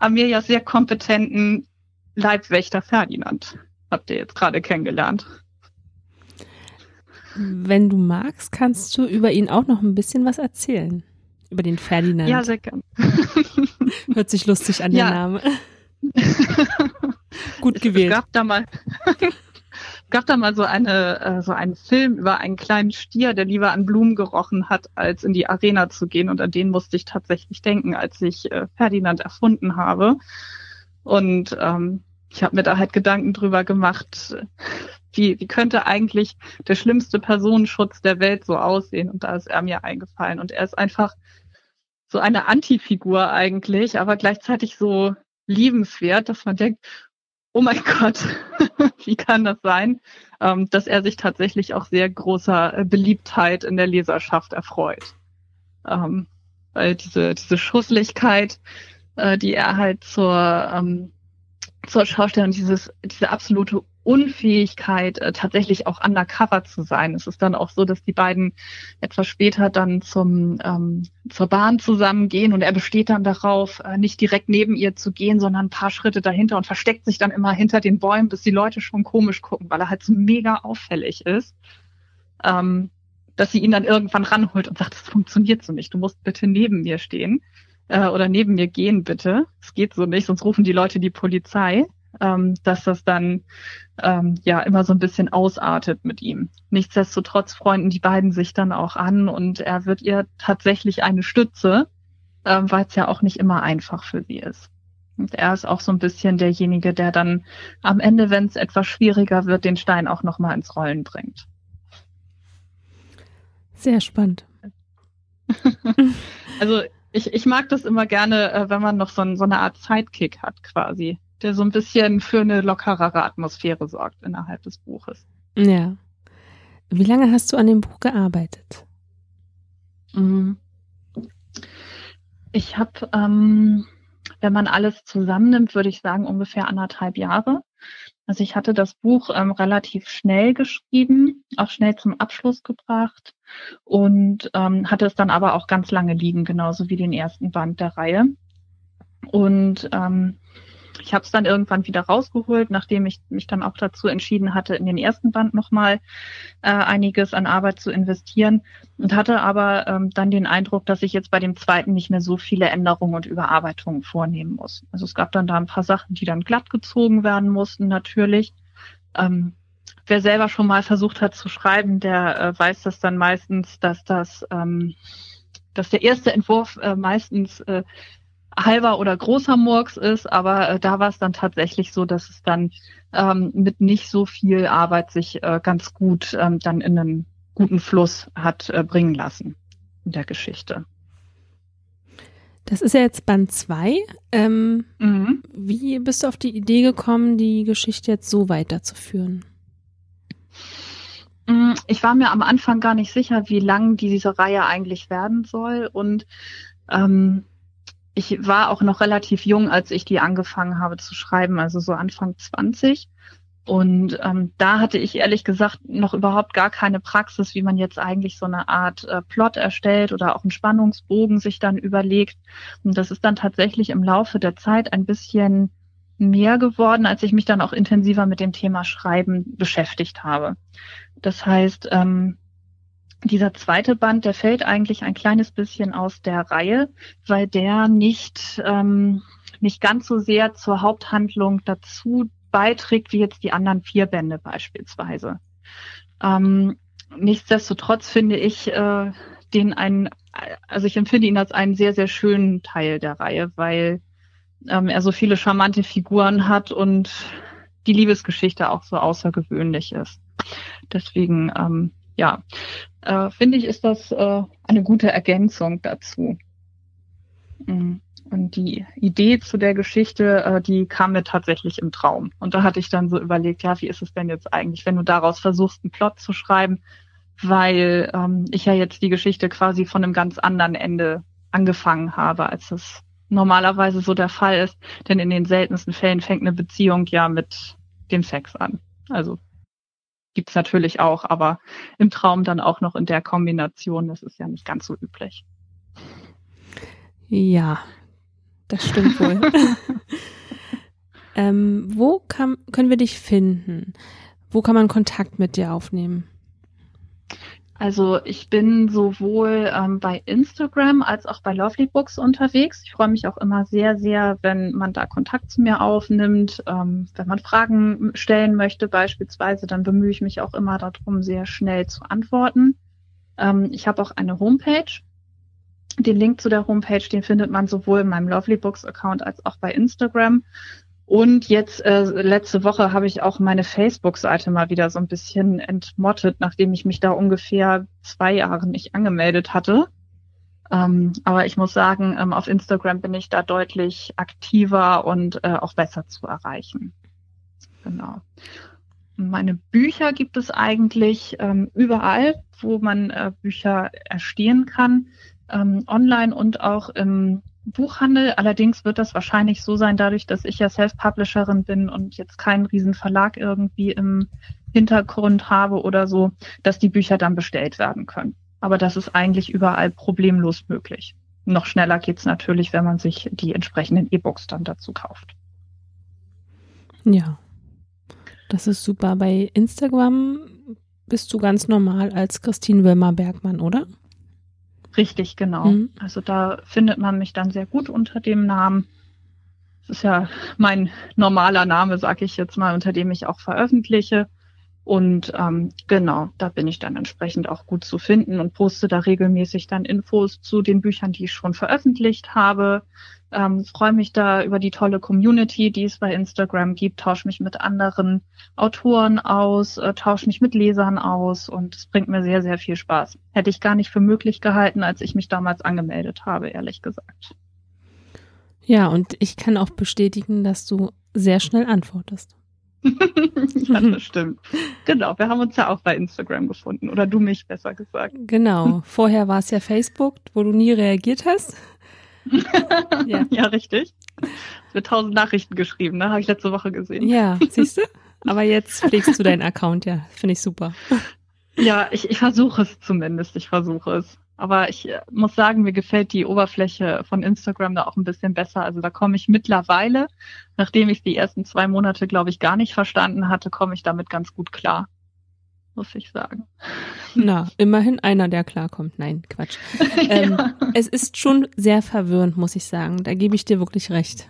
Amelias sehr kompetenten Leibwächter Ferdinand habt ihr jetzt gerade kennengelernt. Wenn du magst, kannst du über ihn auch noch ein bisschen was erzählen. Über den Ferdinand. Ja, sehr gern. Hört sich lustig an, der ja. Name. Gut gewählt. Es gab da mal, gab da mal so eine äh, so einen Film über einen kleinen Stier, der lieber an Blumen gerochen hat, als in die Arena zu gehen. Und an den musste ich tatsächlich denken, als ich äh, Ferdinand erfunden habe. Und ähm, ich habe mir da halt Gedanken drüber gemacht, wie, wie könnte eigentlich der schlimmste Personenschutz der Welt so aussehen? Und da ist er mir eingefallen. Und er ist einfach so eine Antifigur eigentlich, aber gleichzeitig so liebenswert, dass man denkt, oh mein Gott, wie kann das sein, ähm, dass er sich tatsächlich auch sehr großer äh, Beliebtheit in der Leserschaft erfreut. Ähm, weil diese, diese Schusslichkeit, äh, die er halt zur, ähm, zur Schaustellung, dieses, diese absolute Unfähigkeit, äh, tatsächlich auch undercover zu sein. Es ist dann auch so, dass die beiden etwas später dann zum ähm, zur Bahn zusammengehen und er besteht dann darauf, äh, nicht direkt neben ihr zu gehen, sondern ein paar Schritte dahinter und versteckt sich dann immer hinter den Bäumen, bis die Leute schon komisch gucken, weil er halt so mega auffällig ist. Ähm, dass sie ihn dann irgendwann ranholt und sagt, das funktioniert so nicht, du musst bitte neben mir stehen äh, oder neben mir gehen bitte. Es geht so nicht, sonst rufen die Leute die Polizei ähm, dass das dann ähm, ja immer so ein bisschen ausartet mit ihm. Nichtsdestotrotz freunden die beiden sich dann auch an und er wird ihr tatsächlich eine Stütze, ähm, weil es ja auch nicht immer einfach für sie ist. Und er ist auch so ein bisschen derjenige, der dann am Ende, wenn es etwas schwieriger wird, den Stein auch nochmal ins Rollen bringt. Sehr spannend. also ich, ich mag das immer gerne, äh, wenn man noch so, ein, so eine Art Sidekick hat quasi der so ein bisschen für eine lockerere Atmosphäre sorgt innerhalb des Buches. Ja. Wie lange hast du an dem Buch gearbeitet? Mhm. Ich habe, ähm, wenn man alles zusammennimmt, würde ich sagen ungefähr anderthalb Jahre. Also ich hatte das Buch ähm, relativ schnell geschrieben, auch schnell zum Abschluss gebracht und ähm, hatte es dann aber auch ganz lange liegen, genauso wie den ersten Band der Reihe. Und ähm, ich habe es dann irgendwann wieder rausgeholt, nachdem ich mich dann auch dazu entschieden hatte, in den ersten Band nochmal äh, einiges an Arbeit zu investieren und hatte aber ähm, dann den Eindruck, dass ich jetzt bei dem zweiten nicht mehr so viele Änderungen und Überarbeitungen vornehmen muss. Also es gab dann da ein paar Sachen, die dann glatt gezogen werden mussten, natürlich. Ähm, wer selber schon mal versucht hat zu schreiben, der äh, weiß das dann meistens, dass das, ähm, dass der erste Entwurf äh, meistens äh, halber oder großer Murks ist, aber äh, da war es dann tatsächlich so, dass es dann ähm, mit nicht so viel Arbeit sich äh, ganz gut ähm, dann in einen guten Fluss hat äh, bringen lassen in der Geschichte. Das ist ja jetzt Band 2. Ähm, mhm. Wie bist du auf die Idee gekommen, die Geschichte jetzt so weiterzuführen? Mm, ich war mir am Anfang gar nicht sicher, wie lang diese Reihe eigentlich werden soll. Und ähm, ich war auch noch relativ jung, als ich die angefangen habe zu schreiben, also so Anfang 20. Und ähm, da hatte ich ehrlich gesagt noch überhaupt gar keine Praxis, wie man jetzt eigentlich so eine Art äh, Plot erstellt oder auch einen Spannungsbogen sich dann überlegt. Und das ist dann tatsächlich im Laufe der Zeit ein bisschen mehr geworden, als ich mich dann auch intensiver mit dem Thema Schreiben beschäftigt habe. Das heißt, ähm, dieser zweite Band, der fällt eigentlich ein kleines bisschen aus der Reihe, weil der nicht, ähm, nicht ganz so sehr zur Haupthandlung dazu beiträgt, wie jetzt die anderen vier Bände beispielsweise. Ähm, nichtsdestotrotz finde ich äh, den einen, also ich empfinde ihn als einen sehr, sehr schönen Teil der Reihe, weil ähm, er so viele charmante Figuren hat und die Liebesgeschichte auch so außergewöhnlich ist. Deswegen, ähm, ja, äh, finde ich, ist das äh, eine gute Ergänzung dazu. Mhm. Und die Idee zu der Geschichte, äh, die kam mir tatsächlich im Traum. Und da hatte ich dann so überlegt, ja, wie ist es denn jetzt eigentlich, wenn du daraus versuchst, einen Plot zu schreiben, weil ähm, ich ja jetzt die Geschichte quasi von einem ganz anderen Ende angefangen habe, als es normalerweise so der Fall ist. Denn in den seltensten Fällen fängt eine Beziehung ja mit dem Sex an. Also gibt's natürlich auch, aber im Traum dann auch noch in der Kombination, das ist ja nicht ganz so üblich. Ja, das stimmt wohl. ähm, wo kann, können wir dich finden? Wo kann man Kontakt mit dir aufnehmen? Also ich bin sowohl ähm, bei Instagram als auch bei Lovely Books unterwegs. Ich freue mich auch immer sehr, sehr, wenn man da Kontakt zu mir aufnimmt. Ähm, wenn man Fragen stellen möchte beispielsweise, dann bemühe ich mich auch immer darum, sehr schnell zu antworten. Ähm, ich habe auch eine Homepage. Den Link zu der Homepage, den findet man sowohl in meinem Lovely Books Account als auch bei Instagram. Und jetzt äh, letzte Woche habe ich auch meine Facebook-Seite mal wieder so ein bisschen entmottet, nachdem ich mich da ungefähr zwei Jahre nicht angemeldet hatte. Ähm, aber ich muss sagen, ähm, auf Instagram bin ich da deutlich aktiver und äh, auch besser zu erreichen. Genau. Meine Bücher gibt es eigentlich ähm, überall, wo man äh, Bücher erstehen kann ähm, online und auch im Buchhandel. Allerdings wird das wahrscheinlich so sein, dadurch, dass ich ja Self-Publisherin bin und jetzt keinen riesen Verlag irgendwie im Hintergrund habe oder so, dass die Bücher dann bestellt werden können. Aber das ist eigentlich überall problemlos möglich. Noch schneller geht's natürlich, wenn man sich die entsprechenden E-Books dann dazu kauft. Ja, das ist super. Bei Instagram bist du ganz normal als Christine Wilmer Bergmann, oder? Richtig, genau. Mhm. Also da findet man mich dann sehr gut unter dem Namen. Das ist ja mein normaler Name, sage ich jetzt mal, unter dem ich auch veröffentliche. Und ähm, genau, da bin ich dann entsprechend auch gut zu finden und poste da regelmäßig dann Infos zu den Büchern, die ich schon veröffentlicht habe. Ähm, freue mich da über die tolle Community, die es bei Instagram gibt, tausche mich mit anderen Autoren aus, äh, tausche mich mit Lesern aus und es bringt mir sehr, sehr viel Spaß. Hätte ich gar nicht für möglich gehalten, als ich mich damals angemeldet habe, ehrlich gesagt. Ja, und ich kann auch bestätigen, dass du sehr schnell antwortest. ja, das stimmt. Genau, wir haben uns ja auch bei Instagram gefunden. Oder du mich besser gesagt. Genau. Vorher war es ja Facebook, wo du nie reagiert hast. ja. ja, richtig. Es wird tausend Nachrichten geschrieben, ne? Habe ich letzte Woche gesehen. Ja, siehst du? Aber jetzt pflegst du deinen Account, ja. Finde ich super. Ja, ich, ich versuche es zumindest. Ich versuche es. Aber ich äh, muss sagen, mir gefällt die Oberfläche von Instagram da auch ein bisschen besser. Also da komme ich mittlerweile, nachdem ich die ersten zwei Monate, glaube ich, gar nicht verstanden hatte, komme ich damit ganz gut klar. Muss ich sagen. Na, immerhin einer, der klarkommt. Nein, Quatsch. Ähm, ja. Es ist schon sehr verwirrend, muss ich sagen. Da gebe ich dir wirklich recht.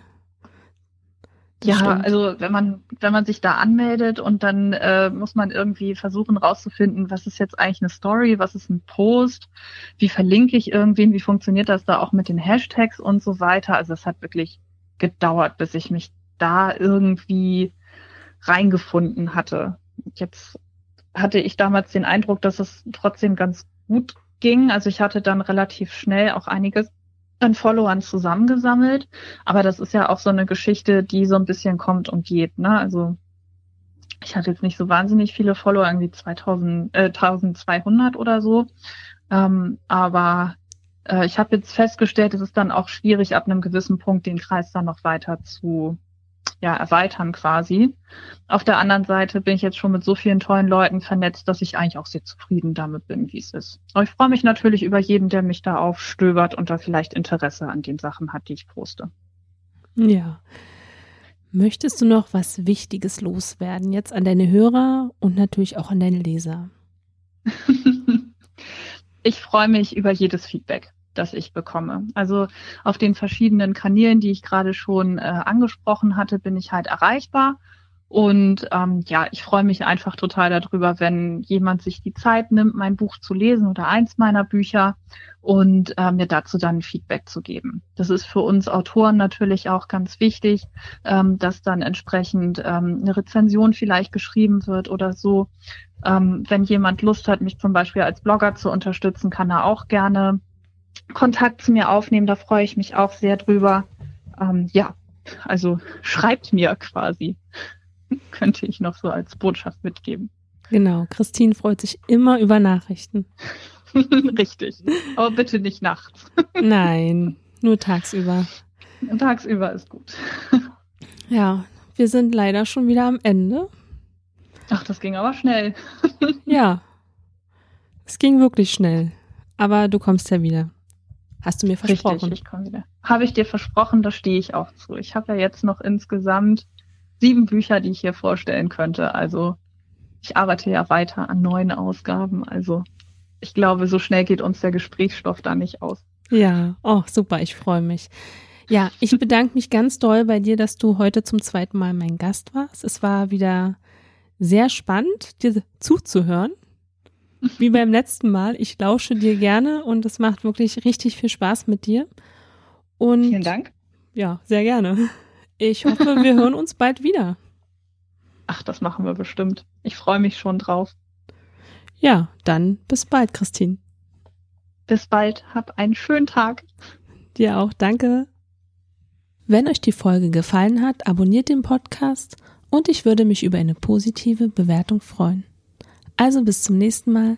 Ja, stimmt. also wenn man, wenn man sich da anmeldet und dann äh, muss man irgendwie versuchen rauszufinden, was ist jetzt eigentlich eine Story, was ist ein Post, wie verlinke ich irgendwen, wie funktioniert das da auch mit den Hashtags und so weiter. Also es hat wirklich gedauert, bis ich mich da irgendwie reingefunden hatte. Jetzt hatte ich damals den Eindruck, dass es trotzdem ganz gut ging. Also ich hatte dann relativ schnell auch einiges an Followern zusammengesammelt. Aber das ist ja auch so eine Geschichte, die so ein bisschen kommt und geht. Ne? Also ich hatte jetzt nicht so wahnsinnig viele Follower, irgendwie 2000, äh, 1200 oder so. Ähm, aber äh, ich habe jetzt festgestellt, es ist dann auch schwierig, ab einem gewissen Punkt den Kreis dann noch weiter zu ja, erweitern quasi. Auf der anderen Seite bin ich jetzt schon mit so vielen tollen Leuten vernetzt, dass ich eigentlich auch sehr zufrieden damit bin, wie es ist. Aber ich freue mich natürlich über jeden, der mich da aufstöbert und da vielleicht Interesse an den Sachen hat, die ich poste. Ja. Möchtest du noch was Wichtiges loswerden jetzt an deine Hörer und natürlich auch an deine Leser? ich freue mich über jedes Feedback das ich bekomme. Also auf den verschiedenen Kanälen, die ich gerade schon äh, angesprochen hatte, bin ich halt erreichbar. Und ähm, ja, ich freue mich einfach total darüber, wenn jemand sich die Zeit nimmt, mein Buch zu lesen oder eins meiner Bücher und äh, mir dazu dann Feedback zu geben. Das ist für uns Autoren natürlich auch ganz wichtig, ähm, dass dann entsprechend ähm, eine Rezension vielleicht geschrieben wird oder so. Ähm, wenn jemand Lust hat, mich zum Beispiel als Blogger zu unterstützen, kann er auch gerne Kontakt zu mir aufnehmen. Da freue ich mich auch sehr drüber. Ähm, ja, also schreibt mir quasi. Könnte ich noch so als Botschaft mitgeben. Genau, Christine freut sich immer über Nachrichten. Richtig. Aber bitte nicht nachts. Nein, nur tagsüber. Tagsüber ist gut. Ja, wir sind leider schon wieder am Ende. Ach, das ging aber schnell. Ja, es ging wirklich schnell. Aber du kommst ja wieder. Hast du mir versprochen? Richtig, ich komme wieder. Habe ich dir versprochen, da stehe ich auch zu. Ich habe ja jetzt noch insgesamt sieben Bücher, die ich hier vorstellen könnte. Also ich arbeite ja weiter an neuen Ausgaben. Also ich glaube, so schnell geht uns der Gesprächsstoff da nicht aus. Ja, oh, super, ich freue mich. Ja, ich bedanke mich ganz doll bei dir, dass du heute zum zweiten Mal mein Gast warst. Es war wieder sehr spannend, dir zuzuhören wie beim letzten Mal. Ich lausche dir gerne und es macht wirklich richtig viel Spaß mit dir. Und Vielen Dank. Ja, sehr gerne. Ich hoffe, wir hören uns bald wieder. Ach, das machen wir bestimmt. Ich freue mich schon drauf. Ja, dann bis bald, Christine. Bis bald. Hab einen schönen Tag. Dir auch. Danke. Wenn euch die Folge gefallen hat, abonniert den Podcast und ich würde mich über eine positive Bewertung freuen. Also bis zum nächsten Mal,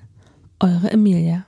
eure Emilia.